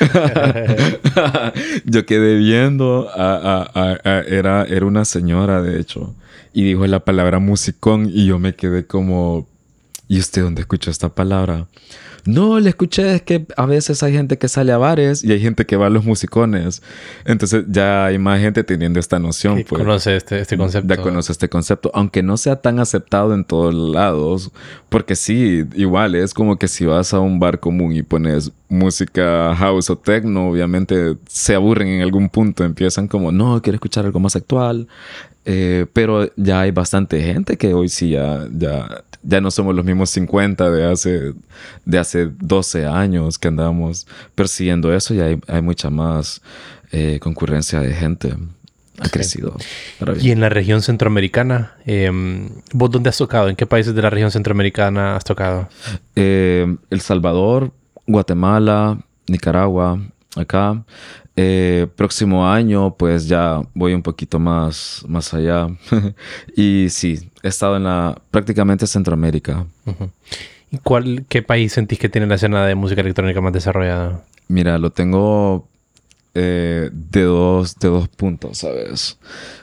Yo quedé viendo, era, era una señora de hecho, y dijo la palabra musicón y yo me quedé como, ¿y usted dónde escuchó esta palabra? No, le escuché es que a veces hay gente que sale a bares y hay gente que va a los musicones. Entonces ya hay más gente teniendo esta noción. Y pues, conoce este, este concepto. Ya conoce este concepto, aunque no sea tan aceptado en todos lados, porque sí, igual es como que si vas a un bar común y pones música house o techno, obviamente se aburren en algún punto, empiezan como, no, quiero escuchar algo más actual. Eh, pero ya hay bastante gente que hoy sí ya, ya, ya no somos los mismos 50 de hace, de hace 12 años que andamos persiguiendo eso y hay, hay mucha más eh, concurrencia de gente. ha crecido. Y en la región centroamericana, em, ¿vos dónde has tocado? ¿En qué países de la región centroamericana has tocado? Eh, El Salvador, Guatemala, Nicaragua, acá. Eh, próximo año, pues ya voy un poquito más, más allá. y sí, he estado en la prácticamente Centroamérica. ¿Y cuál, qué país sentís que tiene la escena de música electrónica más desarrollada? Mira, lo tengo eh, de, dos, de dos puntos, ¿sabes?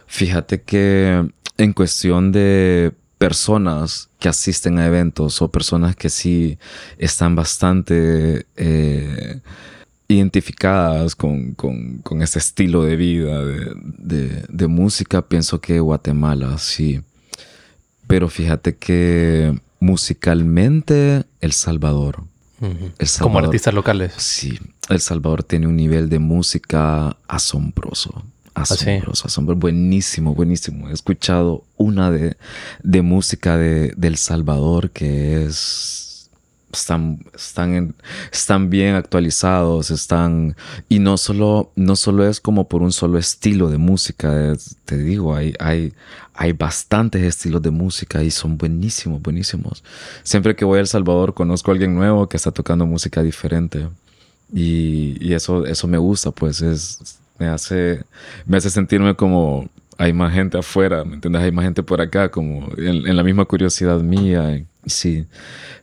Fíjate que en cuestión de personas que asisten a eventos o personas que sí están bastante eh, identificadas con, con, con, este estilo de vida, de, de, de, música, pienso que Guatemala sí. Pero fíjate que musicalmente El Salvador. El Salvador Como artistas locales. Sí, El Salvador tiene un nivel de música asombroso. Asombroso, ¿Ah, asombroso. Buenísimo, buenísimo. He escuchado una de, de música de, de El Salvador que es están, están, están bien actualizados, están... Y no solo, no solo es como por un solo estilo de música, te digo, hay, hay, hay bastantes estilos de música y son buenísimos, buenísimos. Siempre que voy a El Salvador conozco a alguien nuevo que está tocando música diferente. Y, y eso, eso me gusta, pues es, me hace, me hace sentirme como hay más gente afuera, ¿me entiendes? Hay más gente por acá, como en, la misma curiosidad mía. Sí.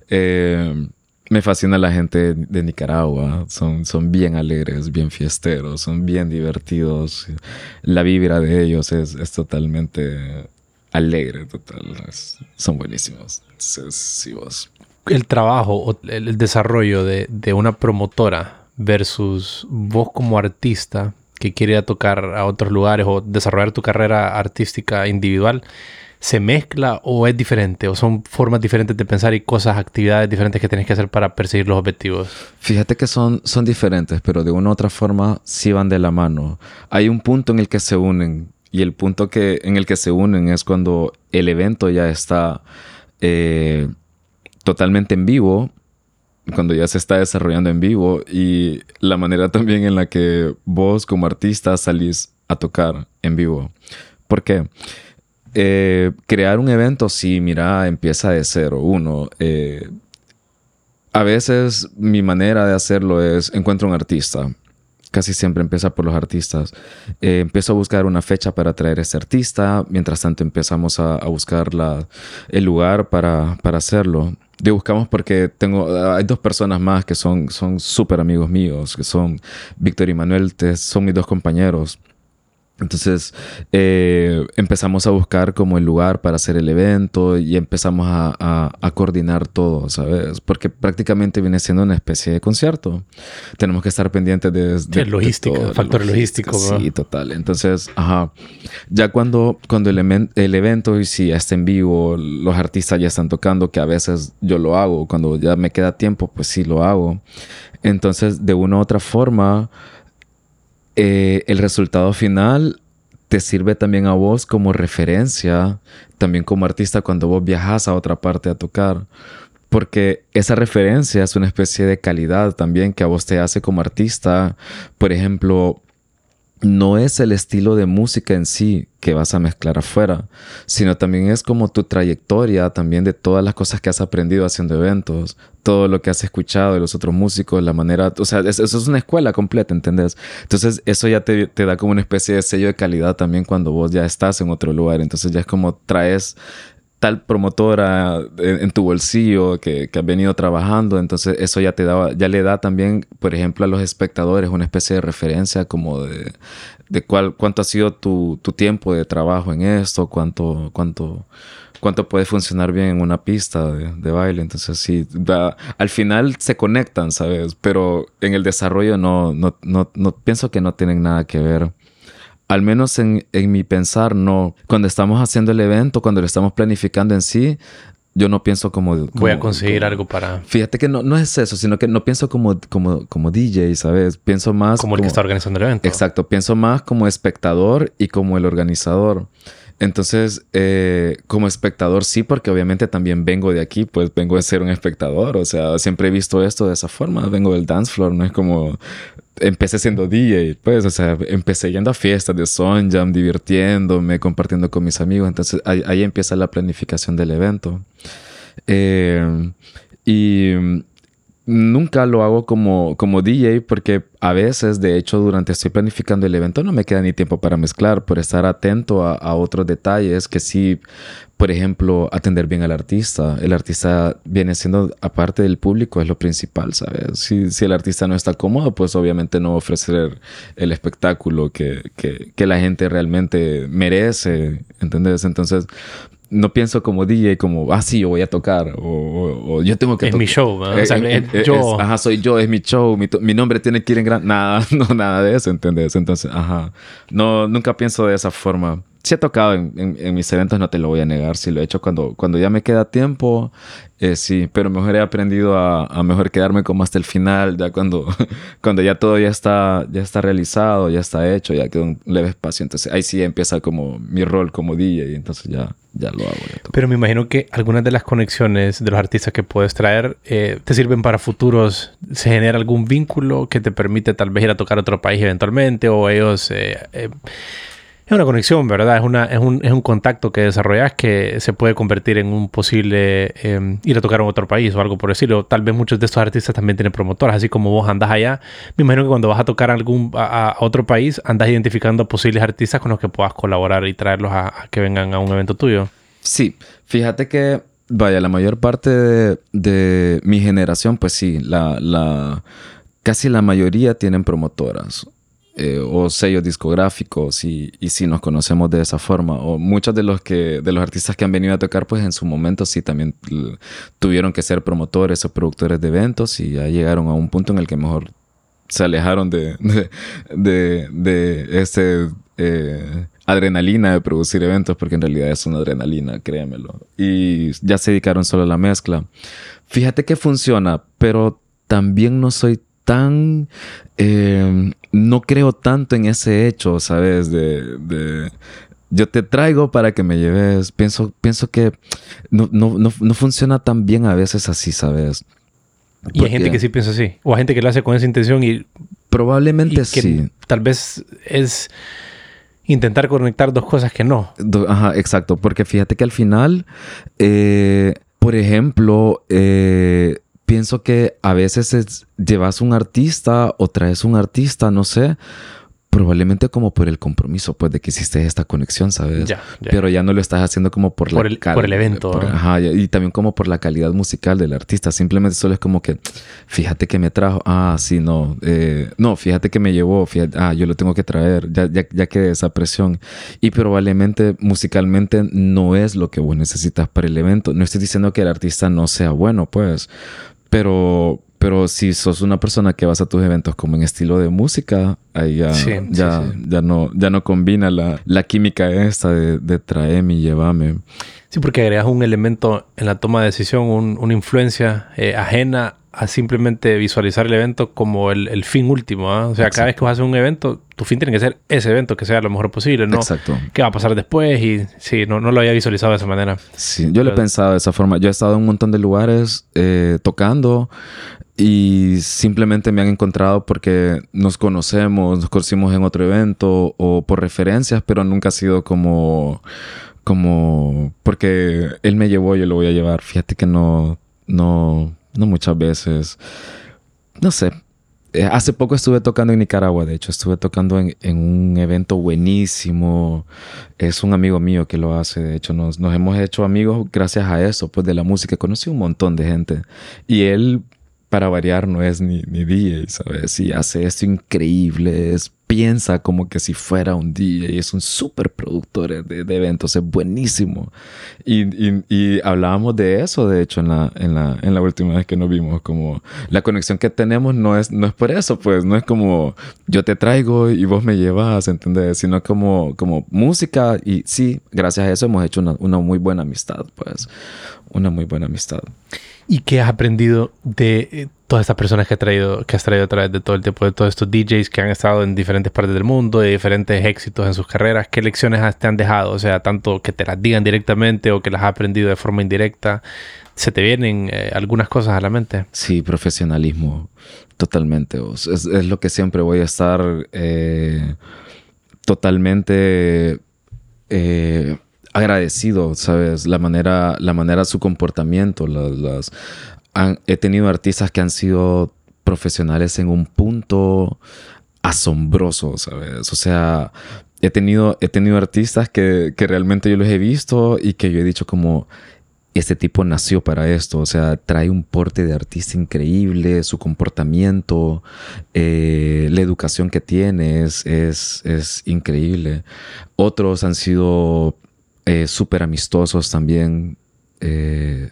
Eh, me fascina la gente de Nicaragua. Son, son bien alegres, bien fiesteros, son bien divertidos. La vibra de ellos es, es totalmente alegre, total. son buenísimos. sí, vos. El trabajo o el desarrollo de, de, una promotora versus vos como artista que quiere tocar a otros lugares o desarrollar tu carrera artística individual se mezcla o es diferente? ¿O son formas diferentes de pensar y cosas, actividades diferentes que tienes que hacer para perseguir los objetivos? Fíjate que son, son diferentes, pero de una u otra forma sí van de la mano. Hay un punto en el que se unen y el punto que, en el que se unen es cuando el evento ya está eh, totalmente en vivo, cuando ya se está desarrollando en vivo y la manera también en la que vos como artista salís a tocar en vivo. ¿Por qué? Eh, crear un evento, sí, mira, empieza de cero. Uno, eh, a veces mi manera de hacerlo es encuentro un artista. Casi siempre empieza por los artistas. Eh, empiezo a buscar una fecha para traer a ese artista. Mientras tanto empezamos a, a buscar la, el lugar para, para hacerlo. De buscamos porque tengo, hay dos personas más que son súper amigos míos, que son Víctor y Manuel, son mis dos compañeros. Entonces eh, empezamos a buscar como el lugar para hacer el evento y empezamos a, a, coordinar todo, ¿sabes? Porque prácticamente viene siendo una especie de concierto. Tenemos que estar pendientes de... de, logística, factor logístico. Sí, total. Entonces, ajá. Ya cuando, cuando el, el evento, y si está en vivo, los artistas ya están tocando, que a veces yo lo hago, cuando ya me queda tiempo, pues sí lo hago. Entonces, de una u otra forma eh, el resultado final te sirve también a vos como referencia, también como artista cuando vos viajas a otra parte a tocar. Porque esa referencia es una especie de calidad también que a vos te hace como artista. Por ejemplo, no es el estilo de música en sí que vas a mezclar afuera, sino también es como tu trayectoria también de todas las cosas que has aprendido haciendo eventos, todo lo que has escuchado de los otros músicos, la manera, o sea, eso es una escuela completa, ¿entendés? Entonces eso ya te, te, da como una especie de sello de calidad también cuando vos ya estás en otro lugar, entonces ya es como traes tal promotora en, tu bolsillo que, que, has venido trabajando, entonces eso ya te da, ya le da también, por ejemplo, a los espectadores una especie de referencia como de, de cuál, cuánto ha sido tu, tu, tiempo de trabajo en esto, cuánto, cuánto, cuánto puede funcionar bien en una pista de, de baile. Entonces sí, da, al final se conectan, ¿sabes? Pero en el desarrollo no, no, no, no pienso que no tienen nada que ver al menos en, en, mi pensar, no. Cuando estamos haciendo el evento, cuando lo estamos planificando en sí, yo no pienso como... como Voy a conseguir como, algo para... Fíjate que no, no es eso, sino que no pienso como, como, como DJ, ¿sabes? Pienso más... Como el que está organizando el evento. Exacto, pienso más como espectador y como el organizador. Entonces, eh, como espectador sí, porque obviamente también vengo de aquí, pues vengo de ser un espectador, o sea, siempre he visto esto de esa forma, vengo del dance floor, no es como empecé siendo DJ, pues, o sea, empecé yendo a fiestas de Jam, divirtiéndome, compartiendo con mis amigos. Entonces ahí, ahí empieza la planificación del evento. Eh, y nunca lo hago como, como DJ porque a veces, de hecho, durante estoy planificando el evento no me queda ni tiempo para mezclar por estar atento a, otros detalles que sí, por ejemplo, atender bien al artista. El artista viene siendo, aparte del público, es lo principal, ¿sabes? Si, si el artista no está cómodo, pues obviamente no ofrecer el espectáculo que, que, que la gente realmente merece, ¿entendés? Entonces, no pienso como DJ como, ah, sí, yo voy a tocar o, yo tengo que... Es mi show, ¿no? o sea, eh, eh, yo. ajá, soy yo, es mi show, mi, nombre tiene que ir en gran... Nada, no, nada de eso, ¿entendés? Entonces, ajá, no, nunca pienso de esa forma sí he tocado en, mis eventos, no te lo voy a negar. Sí lo he hecho cuando, cuando ya me queda tiempo, eh, sí. Pero mejor he aprendido a, mejor quedarme como hasta el final, ya cuando, cuando ya todo ya está, ya está realizado, ya está hecho, ya queda un leve espacio. Entonces ahí sí empieza como mi rol como DJ y entonces ya, ya lo hago. pero me imagino que algunas de las conexiones de los artistas que puedes traer eh, te sirven para futuros. ¿Se genera algún vínculo que te permite tal vez ir a tocar a otro país eventualmente o ellos... Eh, es una conexión, ¿verdad? Es, una, es, un, contacto que desarrollas que se puede convertir en un posible em, ir a tocar en otro país o algo por decirlo. Tal vez muchos de estos artistas también tienen promotoras, así como vos andás allá. Me imagino que cuando vas a tocar algún, a, otro país, andas identificando posibles artistas con los que puedas colaborar y traerlos a, que vengan a un evento tuyo. Sí, fíjate que, vaya, la mayor parte de, mi generación, pues sí, la, casi la mayoría tienen promotoras. Eh, o sellos discográficos y, y sí nos conocemos de esa forma. O muchos de los, que, de los artistas que han venido a tocar, pues en su momento sí también tuvieron que ser promotores o productores de eventos y ya llegaron a un punto en el que mejor se alejaron de, de, de, ese eh, adrenalina de producir eventos, porque en realidad es una adrenalina, créemelo. Y ya se dedicaron solo a la mezcla. Fíjate que funciona, pero también no soy tan eh, no creo tanto en ese hecho, ¿sabes? De, yo te traigo para que me lleves. Pienso, pienso que no, funciona tan bien a veces así, ¿sabes? Y hay gente que sí piensa así. O hay gente que lo hace con esa intención y... Probablemente sí. Tal vez es intentar conectar dos cosas que no. Ajá, exacto. Porque fíjate que al final, eh, por ejemplo, eh, pienso que a veces llevas un artista o traes un artista, no sé, probablemente como por el compromiso, pues, de que hiciste esta conexión, ¿sabes? Pero ya no lo estás haciendo como por, la el, por el evento. ajá, y también como por la calidad musical del artista. Simplemente solo es como que, fíjate que me trajo, ah, sí, no, eh, no, fíjate que me llevó, ah, yo lo tengo que traer, ya, ya, ya quedé esa presión. Y probablemente musicalmente no es lo que vos necesitas para el evento. No estoy diciendo que el artista no sea bueno, pues, pero, pero si sos una persona que vas a tus eventos como en estilo de música, ahí ya, ya, ya, no, ya no combina la, la química esta de, de traerme y llevarme. Sí, porque agregas un elemento en la toma de decisión, una influencia eh, ajena a simplemente visualizar el evento como el, fin último. ¿ah? O sea, cada vez que vas a hacer un evento, tu fin tiene que ser ese evento, que sea lo mejor posible, ¿no? Exacto. ¿Qué va a pasar después? Y sí, no, no lo había visualizado de esa manera. Sí, yo lo he pensado de esa forma. Yo he estado en un montón de lugares eh, tocando y simplemente me han encontrado porque nos conocemos, nos conocimos en otro evento o por referencias, pero nunca ha sido como como porque él me llevó, yo lo voy a llevar. Fíjate que no no no muchas veces. No sé. Eh, hace poco estuve tocando en Nicaragua, de hecho, estuve tocando en, un evento buenísimo. Es un amigo mío que lo hace, de hecho, nos, nos hemos hecho amigos gracias a eso, pues de la música. Conocí un montón de gente. Y él para variar, no es ni, ni DJ, ¿sabes? Y hace esto increíble, es, piensa como que si fuera un DJ, es un súper productor de, de, eventos, es buenísimo. Y, y, y, hablábamos de eso, de hecho, en la, en, la, en la última vez que nos vimos, como la conexión que tenemos no es, no es por eso, pues, no es como yo te traigo y vos me llevas, ¿entendés? Sino como, como música y sí, gracias a eso hemos hecho una, una muy buena amistad, pues, una muy buena amistad. ¿Y qué has aprendido de eh, todas estas personas que, has traído, que has traído a través de todo el tiempo, de todos estos DJs que han estado en diferentes partes del mundo, de diferentes éxitos en sus carreras? ¿Qué lecciones te han dejado? O sea, tanto que te las digan directamente o que las has aprendido de forma indirecta. ¿Se te vienen eh, algunas cosas a la mente? Sí, profesionalismo. totalmente. Es, lo que siempre voy a estar eh, totalmente eh, agradecido, ¿sabes? La manera, la manera su comportamiento. Las, he tenido artistas que han sido profesionales en un punto asombroso, ¿sabes? O sea, he tenido, he tenido artistas que, que realmente yo los he visto y que yo he dicho como, este tipo nació para esto, o sea, trae un porte de artista increíble, su comportamiento, eh, la educación que tiene es, es, increíble. Otros han sido eh, súper amistosos también. Eh,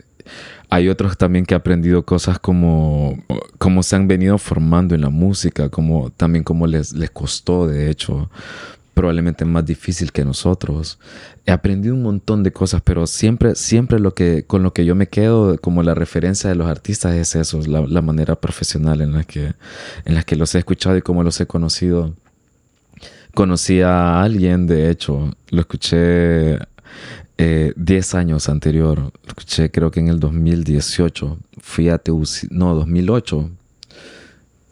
hay otros también que han aprendido cosas como se han venido formando en la música, como también cómo les, les costó, de hecho probablemente más difícil que nosotros. He aprendido un montón de cosas, pero siempre, siempre lo que, con lo que yo me quedo como la referencia de los artistas es eso, la, la manera profesional en la, que, en la que los he escuchado y cómo los he conocido. Conocí a alguien, de hecho, lo escuché 10 eh, años anterior, escuché creo que en el 2018, fui a Tegucigalpa, no, 2008,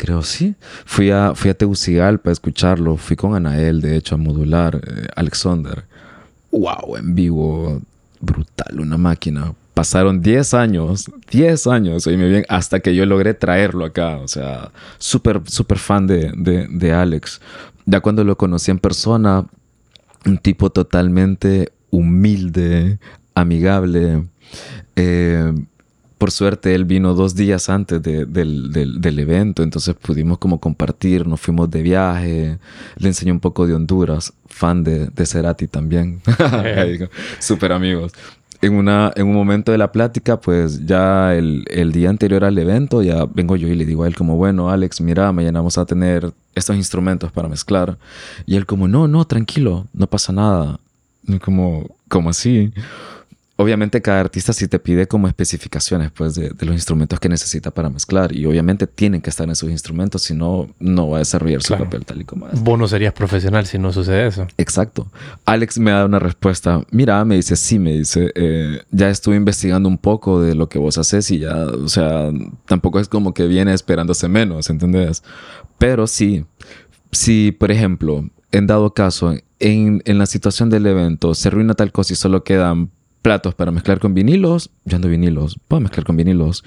creo sí. Fui a, fui a Tegucigalpa a escucharlo. Fui con Anael, de hecho, a modular. Eh, Alexander. ¡Wow! En vivo. Brutal, una máquina. Pasaron 10 años, 10 años, oíme hasta que yo logré traerlo acá. O sea, súper, súper fan de, de Alex. Ya cuando lo conocí en persona, un tipo totalmente humilde, amigable. Eh, por suerte él vino dos días antes del, evento, entonces pudimos como compartir, nos fuimos de viaje, le enseñé un poco de Honduras, fan de, de Cerati también, súper amigos. En, una, en un momento de la plática, pues ya el, día anterior al evento, ya vengo yo y le digo a él como, bueno, Alex, mira, mañana vamos a tener estos instrumentos para mezclar. Y él como, no, no, tranquilo, no pasa nada. Como, ¿cómo así? obviamente cada artista sí te pide como especificaciones pues de, los instrumentos que necesita para mezclar y obviamente tienen que estar en esos instrumentos si no no va a desarrollar su papel tal y como es. Vos no serías profesional si no sucede eso. Exacto. Alex me da una respuesta. Mira, me dice sí, me dice eh, ya estuve investigando un poco de lo que vos haces y ya, o sea, tampoco es como que viene esperándose menos, ¿entendés? Pero sí, si por ejemplo en dado caso en, en la situación del evento se arruina tal cosa y solo quedan platos para mezclar con vinilos, yo ando vinilos, puedo mezclar con vinilos.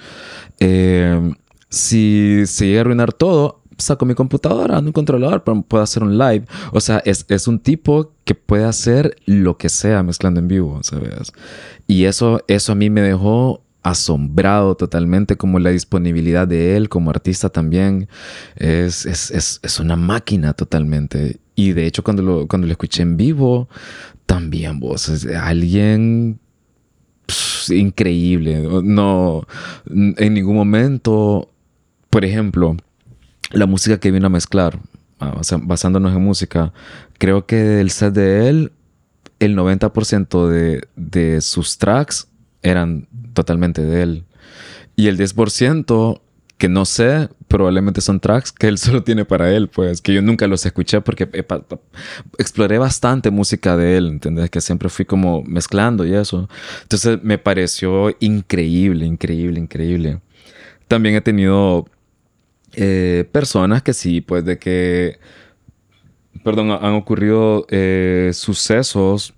Eh, si se llega a arruinar todo, saco mi computadora, ando un controlador, puedo hacer un live. O sea, es, es, un tipo que puede hacer lo que sea mezclando en vivo, ¿sabes? Y eso, eso a mí me dejó asombrado totalmente como la disponibilidad de él como artista también es, es, es, es una máquina totalmente y de hecho cuando lo, cuando lo escuché en vivo también vos alguien increíble. No, en ningún momento, por ejemplo, la música que vino a mezclar, ah, basándonos en música, creo que del set de él, el 90% de, de sus tracks eran totalmente de él. Y el 10% que no sé, probablemente son tracks que él solo tiene para él, pues, que yo nunca los escuché porque exploré bastante música de él, ¿entendés? Que siempre fui como mezclando y eso. Entonces me pareció increíble, increíble, increíble. También he tenido eh, personas que sí, pues, de que, perdón, han ocurrido eh, sucesos.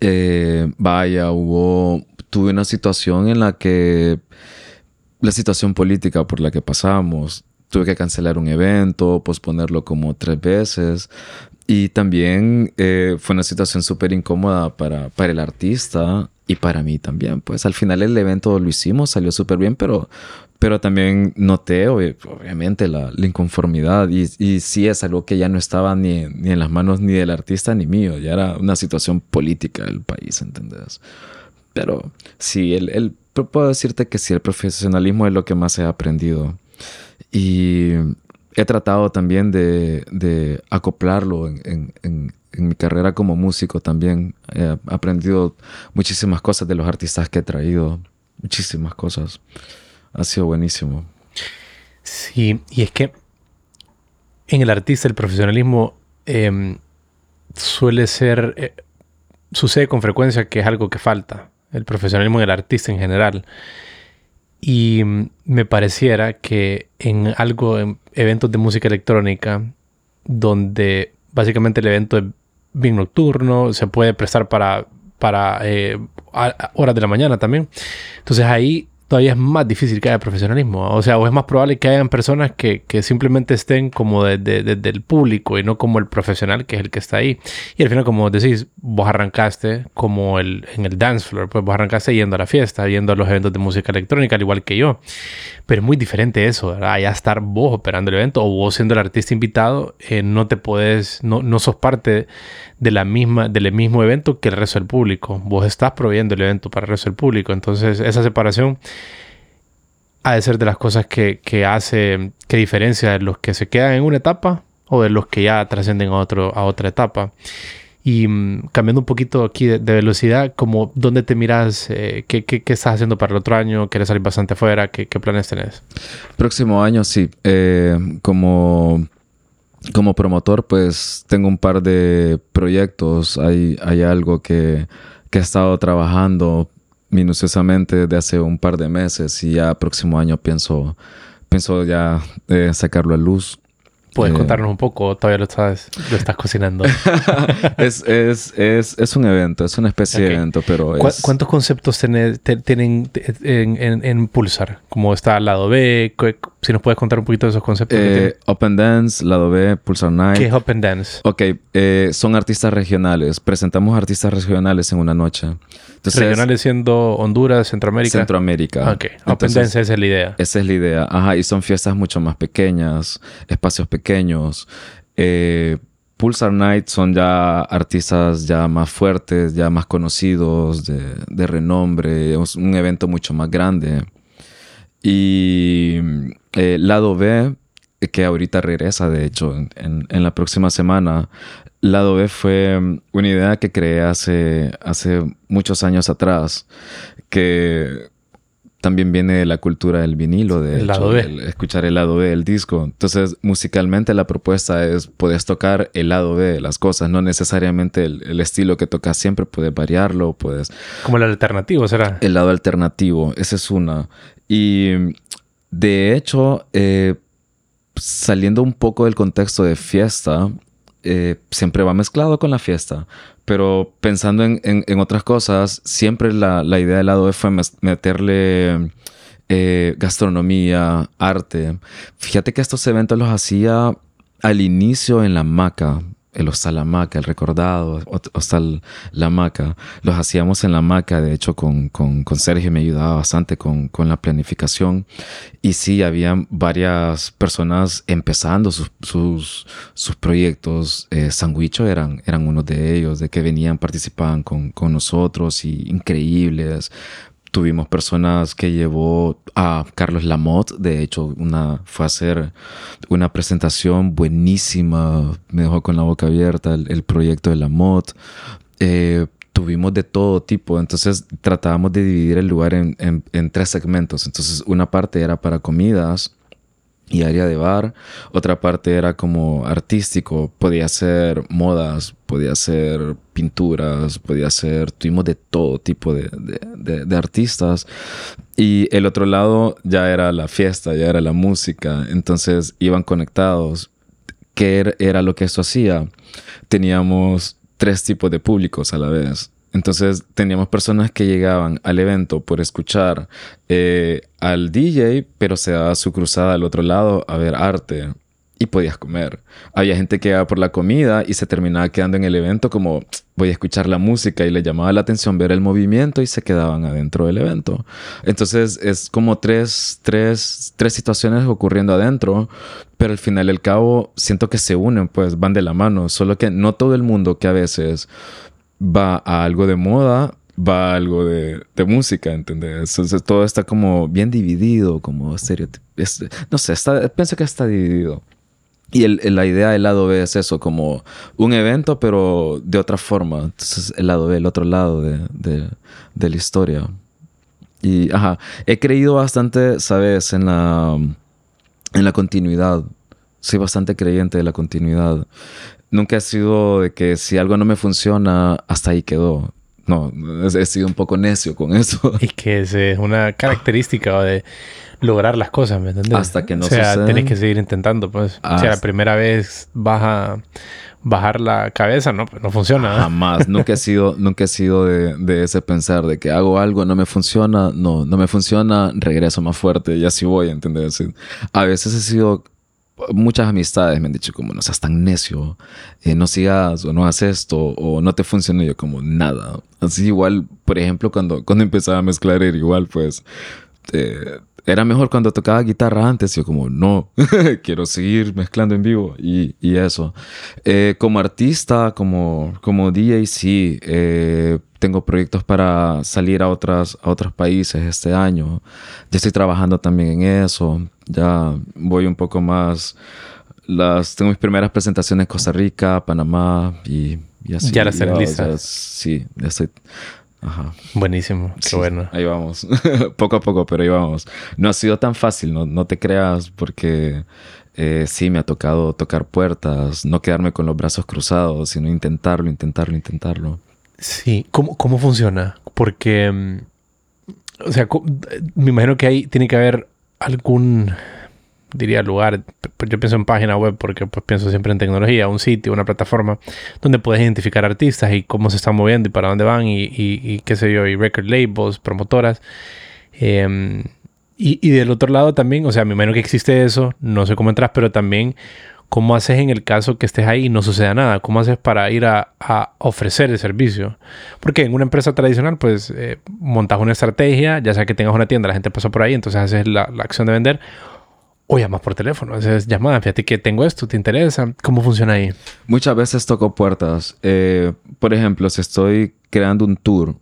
Eh, vaya, hubo, tuve una situación en la que la situación política por la que pasamos. Tuve que cancelar un evento, posponerlo como tres veces. Y también eh, fue una situación súper incómoda para, para el artista y para mí también. Pues al final el evento lo hicimos, salió súper bien, pero, pero también noté obviamente la, inconformidad y, y, sí es algo que ya no estaba ni, ni, en las manos ni del artista ni mío, ya era una situación política del país, ¿entendés? Pero sí, el, el puedo decirte que sí, el profesionalismo es lo que más he aprendido. Y he tratado también de, acoplarlo en, mi carrera como músico también. He aprendido muchísimas cosas de los artistas que he traído. Muchísimas cosas. Ha sido buenísimo. Sí, y es que en el artista el profesionalismo em, suele ser, eh, sucede con frecuencia que es algo que falta el profesionalismo del artista en general. Y mm, me pareciera que en algo, en eventos de música electrónica, donde básicamente el evento es bien nocturno, se puede prestar para, para eh, horas de la mañana también. Entonces ahí todavía es más difícil que haya profesionalismo. O sea, o es más probable que hayan personas que, que simplemente estén como desde de, el público y no como el profesional que es el que está ahí. Y al final, como decís, vos arrancaste como el, en el dance floor, pues vos arrancaste yendo a la fiesta, yendo a los eventos de música electrónica, al igual que yo. Pero es muy diferente eso, ¿verdad? Ya estar vos operando el evento o vos siendo el artista invitado, eh, no te puedes, no, no sos parte de la misma, del mismo evento que el resto del público. Vos estás proveyendo el evento para el resto del público. Entonces, esa separación ha de ser de las cosas que, que hace, que diferencia de los que se quedan en una etapa o de los que ya trascienden a, otro, a otra etapa. Y mm, cambiando un poquito aquí de, velocidad, como dónde te miras, eh, ¿qué, qué, qué, estás haciendo para el otro año, quieres salir bastante afuera, ¿Qué, qué, planes tenés? Próximo año, sí. Eh, como como promotor, pues tengo un par de proyectos. Hay, hay algo que, que he estado trabajando minuciosamente desde hace un par de meses y ya próximo año pienso, pienso ya eh, sacarlo a luz. ¿Puedes eh, contarnos un poco? Todavía lo estás, lo estás cocinando. es, es, es, es, un evento, es una especie de evento, pero ¿Cuántos conceptos tienen en, en, Pulsar? Como está lado B, si nos puedes contar un poquito de esos conceptos. Eh, Open Dance, lado B, Pulsar Night. ¿Qué es Open Dance? Ok, eh, son artistas regionales. Presentamos artistas regionales en una noche. regionales siendo Honduras, Centroamérica. Centroamérica. Ok, Open Dance esa es la idea. Esa es la idea. Ajá, y son fiestas mucho más pequeñas, espacios pequeños. Eh, Pulsar Night son ya artistas ya más fuertes, ya más conocidos, de, de renombre, es un evento mucho más grande. Y eh, lado B, que ahorita regresa, de hecho, en, en, la próxima semana. Lado B fue una idea que creé hace, hace muchos años atrás, que también viene de la cultura del vinilo, de escuchar el lado B del disco. Entonces, musicalmente la propuesta es, puedes tocar el lado B de las cosas, no necesariamente el, estilo que tocas siempre, puedes variarlo, puedes... Como el alternativo, ¿será? El lado alternativo, esa es una. Y de hecho, eh, saliendo un poco del contexto de fiesta, eh, siempre va mezclado con la fiesta. Pero pensando en, otras cosas, siempre la, idea del lado fue meterle eh, gastronomía, arte. Fíjate que estos eventos los hacía al inicio en la maca el hostal La Maca, el recordado hostal La Maca. Los hacíamos en La Maca, de hecho con, con, con Sergio me ayudaba bastante con, con, la planificación. Y sí, había varias personas empezando sus, sus, sus proyectos. Eh, Sandwicho eran, eran uno de ellos, de que venían, participaban con, con nosotros y increíbles tuvimos personas que llevó a Carlos Lamotte, de hecho, una, fue a hacer una presentación buenísima, me dejó con la boca abierta el, proyecto de Lamotte. Eh, tuvimos de todo tipo, entonces tratábamos de dividir el lugar en, en tres segmentos. Entonces, una parte era para comidas, y área de bar. Otra parte era como artístico, podía ser modas, podía ser pinturas, podía ser, tuvimos de todo tipo de, de, artistas. Y el otro lado ya era la fiesta, ya era la música, entonces iban conectados. ¿Qué er, era lo que esto hacía? Teníamos tres tipos de públicos a la vez. Entonces teníamos personas que llegaban al evento por escuchar eh, al DJ, pero se daba su cruzada al otro lado a ver arte y podías comer. Había gente que iba por la comida y se terminaba quedando en el evento como voy a escuchar la música y le llamaba la atención ver el movimiento y se quedaban adentro del evento. Entonces es como tres, tres, tres situaciones ocurriendo adentro, pero al final del cabo siento que se unen, pues van de la mano, solo que no todo el mundo que a veces va a algo de moda, va a algo de, música, ¿entendés? Entonces todo está como bien dividido, como estereotipo. no sé, está, pienso que está dividido. Y el, la idea del lado B es eso, como un evento, pero de otra forma. Entonces, el lado B, el otro lado de, de, de la historia. Y, ajá, he creído bastante, ¿sabes? En la, en la continuidad. Soy bastante creyente de la continuidad nunca ha sido de que si algo no me funciona, hasta ahí quedó. no, he sido un poco necio con eso. Y que es una característica de lograr las cosas, ¿me entiendes? Hasta que no O sea, suceden. tenés que seguir intentando, pues. O sea, la primera vez vas a bajar la cabeza, no, pues no funciona. ¿eh? Jamás, nunca he sido, nunca he sido de, de ese pensar de que hago algo, no me funciona, no, no me funciona, regreso más fuerte y así voy, ¿entendés? A veces he sido, muchas amistades me han dicho como no seas tan necio, eh, no sigas o no haces esto o no te funciona yo como nada. Así igual, por ejemplo, cuando, cuando empezaba a mezclar era igual, pues eh, era mejor cuando tocaba guitarra antes. Yo como, no, quiero seguir mezclando en vivo y, y eso. Eh, como artista, como, como DJ, sí, tengo proyectos para salir a, otras, a otros países este año. Ya estoy trabajando también en eso. Ya voy un poco más... Las, tengo mis primeras presentaciones en Costa Rica, Panamá y, y así. Ya las sea, sí, ya estoy... Ajá. Buenísimo, qué Sí, bueno. Ahí vamos. poco a poco, pero ahí vamos. No ha sido tan fácil, no, no te creas, porque eh, sí me ha tocado tocar puertas, no quedarme con los brazos cruzados, sino intentarlo, intentarlo, intentarlo. Sí, ¿cómo, cómo funciona? Porque, mm, o sea, me imagino que ahí tiene que haber algún, diría, lugar. P- Yo pienso en página web porque pues pienso siempre en tecnología, un sitio, una plataforma donde puedes identificar artistas y cómo se están moviendo y para dónde van y, y- y qué sé yo, y record labels, promotoras. Em, y, y del otro lado también, o sea, me imagino que existe eso, no sé cómo entras, pero también cómo haces en el caso que estés ahí y no suceda nada, cómo haces para ir a, a ofrecer el servicio. Porque en una empresa tradicional, pues eh, montas una estrategia, ya sea que tengas una tienda, la gente pasa por ahí, entonces haces la, la acción de vender. O llamas por teléfono, haces llamada, fíjate que tengo esto, ¿te interesa? ¿Cómo funciona ahí? Muchas veces toco puertas. Eh, por ejemplo, si estoy creando un tour,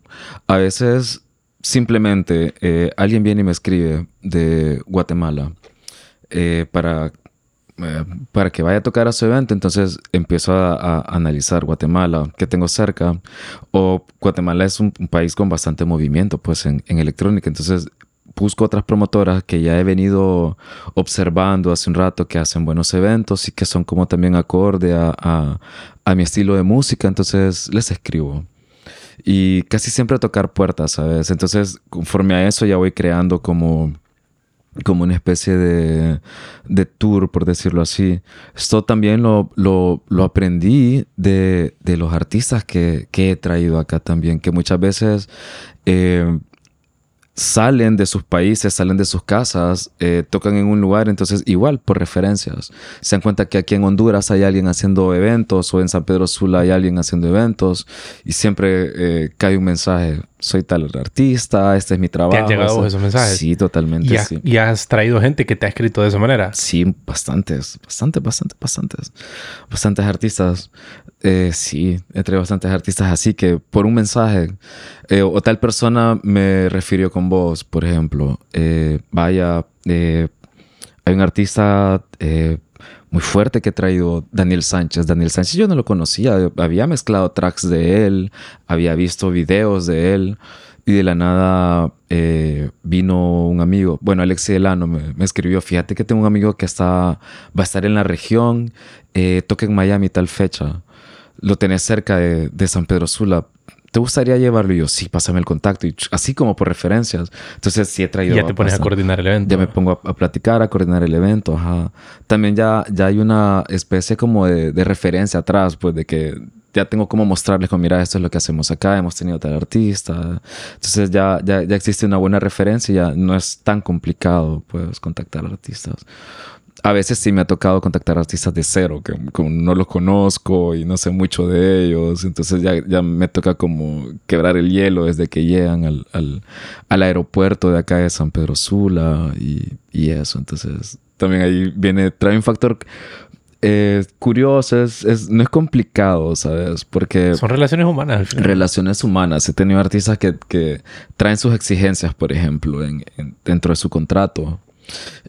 a veces simplemente eh, alguien viene y me escribe de Guatemala eh, para, eh, para que vaya a tocar a su evento. Entonces empiezo a, analizar Guatemala, que tengo cerca. O Guatemala es un, país con bastante movimiento pues, en, en electrónica. Entonces busco otras promotoras que ya he venido observando hace un rato que hacen buenos eventos y que son como también acorde a mi estilo de música. Entonces les escribo. Y casi siempre tocar puertas, ¿sabes? Entonces, conforme a eso ya voy creando como, como una especie de, de tour, por decirlo así. Esto también lo, lo, aprendí de, de los artistas que, que he traído acá también, que muchas veces eh, salen de sus países, salen de sus casas, eh, tocan en un lugar, entonces igual por referencias. Se dan cuenta que aquí en Honduras hay alguien haciendo eventos o en San Pedro Sula hay alguien haciendo eventos y siempre eh, cae un mensaje, soy tal artista, este es mi trabajo. llegado este- esos mensajes? Sí, totalmente, Y, has- sí. y has traído gente que te ha escrito de esa manera. Sí, bastantes, bastantes, bastantes, bastantes. Bastantes artistas. Eh, sí, entre bastantes artistas así que por un mensaje eh, o tal persona me refirió con vos, por ejemplo. eh, vaya, eh, hay un artista eh, muy fuerte que he traído, Daniel Sánchez. Daniel Sánchez yo no lo conocía, había mezclado tracks de él, había visto videos de él. Y de la nada eh, vino un amigo, bueno, Alex Delano me, escribió, fíjate que tengo un amigo que está, va a estar en la región, eh, toca en Miami tal fecha, lo tenés cerca de San Pedro Sula, ¿te gustaría llevarlo? Y yo, sí, pásame el contacto, y así como por referencias. Entonces sí he traído... ya te pones a bastante- coordinar el evento. ya me pongo a, a platicar, a coordinar el evento, ajá. También ya, ya hay una especie como de, de referencia atrás, pues de que ya tengo como mostrarles como, mira, esto es lo que hacemos acá, hemos tenido tal artista. Entonces ya, ya, ya existe una buena referencia y ya no es tan complicado, pues, contactar artistas. A veces sí me ha tocado contactar artistas de cero, que como no los conozco y no sé mucho de ellos. Entonces ya, ya me toca como quebrar el hielo desde que llegan al, al, al aeropuerto de acá de San Pedro Sula y, y eso. Entonces también ahí viene, trae un factor eh, curioso, es, es- no es complicado, ¿sabes? Porque Son relaciones humanas al final. relaciones humanas. He tenido artistas que, que traen sus exigencias, por ejemplo, en, en- dentro de su contrato.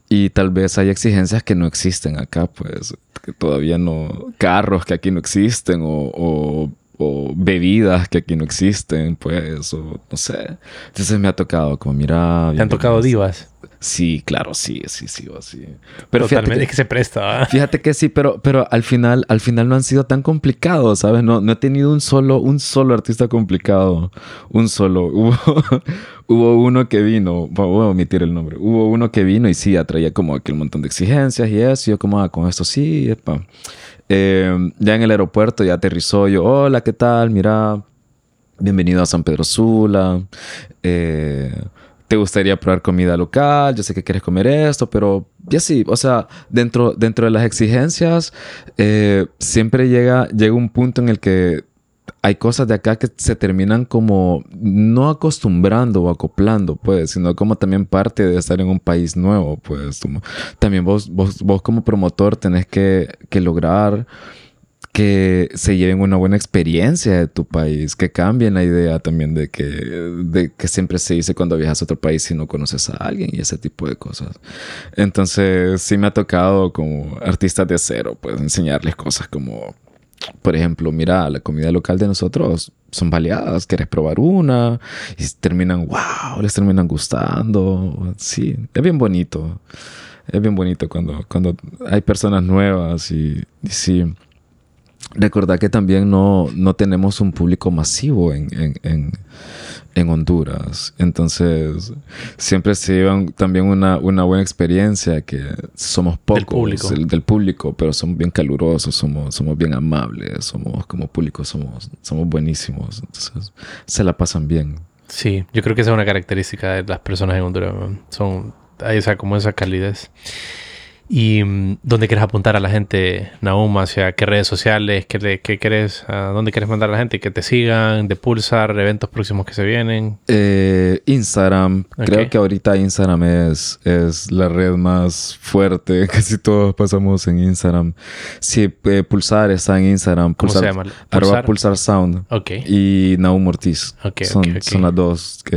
Y tal vez hay exigencias que no existen acá, pues, que todavía no, carros que aquí no existen o, o- o bebidas que aquí no existen, pues, o no sé. Entonces me ha tocado como, mira... ¿Te han tocado divas? Sí, claro, sí, sí, sí, sí. Pero Totalmente, es que se presta. Fíjate que sí, pero, pero al final, al final no han sido tan complicados, ¿sabes? No, no he tenido un solo, un solo artista complicado. Un solo. Hubo, hubo uno que vino, voy a omitir el nombre. Hubo uno que vino y sí, atraía como aquel montón de exigencias y eso. Y yo como, ah, con esto sí, epa. Eh, ya en el aeropuerto ya aterrizó yo, hola, ¿qué tal? Mira, bienvenido a San Pedro Sula. Eh, te gustaría probar comida local, yo sé que quieres comer esto, pero ya sí, o sea, dentro, dentro de las exigencias, eh, siempre llega, llega un punto en el que hay cosas de acá que se terminan como no acostumbrando o acoplando, pues, sino como también parte de estar en un país nuevo, pues. también vos, vos, vos como promotor tenés que, que lograr que se lleven una buena experiencia de tu país, que cambien la idea también de que, de que siempre se dice cuando viajas a otro país si no conoces a alguien y ese tipo de cosas. Entonces sí me ha tocado como artistas de cero, pues enseñarles cosas como, por ejemplo, mira, la comida local de nosotros son baleadas, quieres probar una y terminan, wow, les terminan gustando. Sí, es bien bonito. Es bien bonito cuando, cuando hay personas nuevas y, y sí. Recordar que también no, no tenemos un público masivo en, en, en, Honduras. Entonces, siempre se llevan también una, una buena experiencia que somos pocos del público. pero somos bien calurosos, somos, somos bien amables, somos como público, somos, somos buenísimos. Entonces, se la pasan bien. Sí, yo creo que esa es una característica de las personas en Honduras. Son, hay esa, como esa calidez. ¿Y mm, dónde quieres apuntar a la gente, Naum? ¿Hacia qué redes sociales? ¿Qué, qué quieres, a dónde quieres mandar a la gente? Que te sigan, de Pulsar, eventos próximos que se vienen. Eh, Instagram. Creo que ahorita Instagram es, es la red más fuerte. Casi todos pasamos en Instagram. Sí, eh, Pulsar está en Instagram. Pulsar, ¿Cómo se llama? Pulsar Sound. Y Naum Ortiz. son, son las dos que,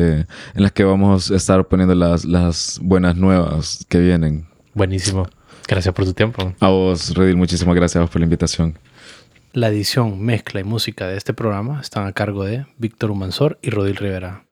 en las que vamos a estar poniendo las, las buenas nuevas que vienen. Buenísimo. Gracias por tu tiempo. A vos, Redil, muchísimas gracias por la invitación. La edición, mezcla y música de este programa están a cargo de Víctor Humansor y Rodil Rivera.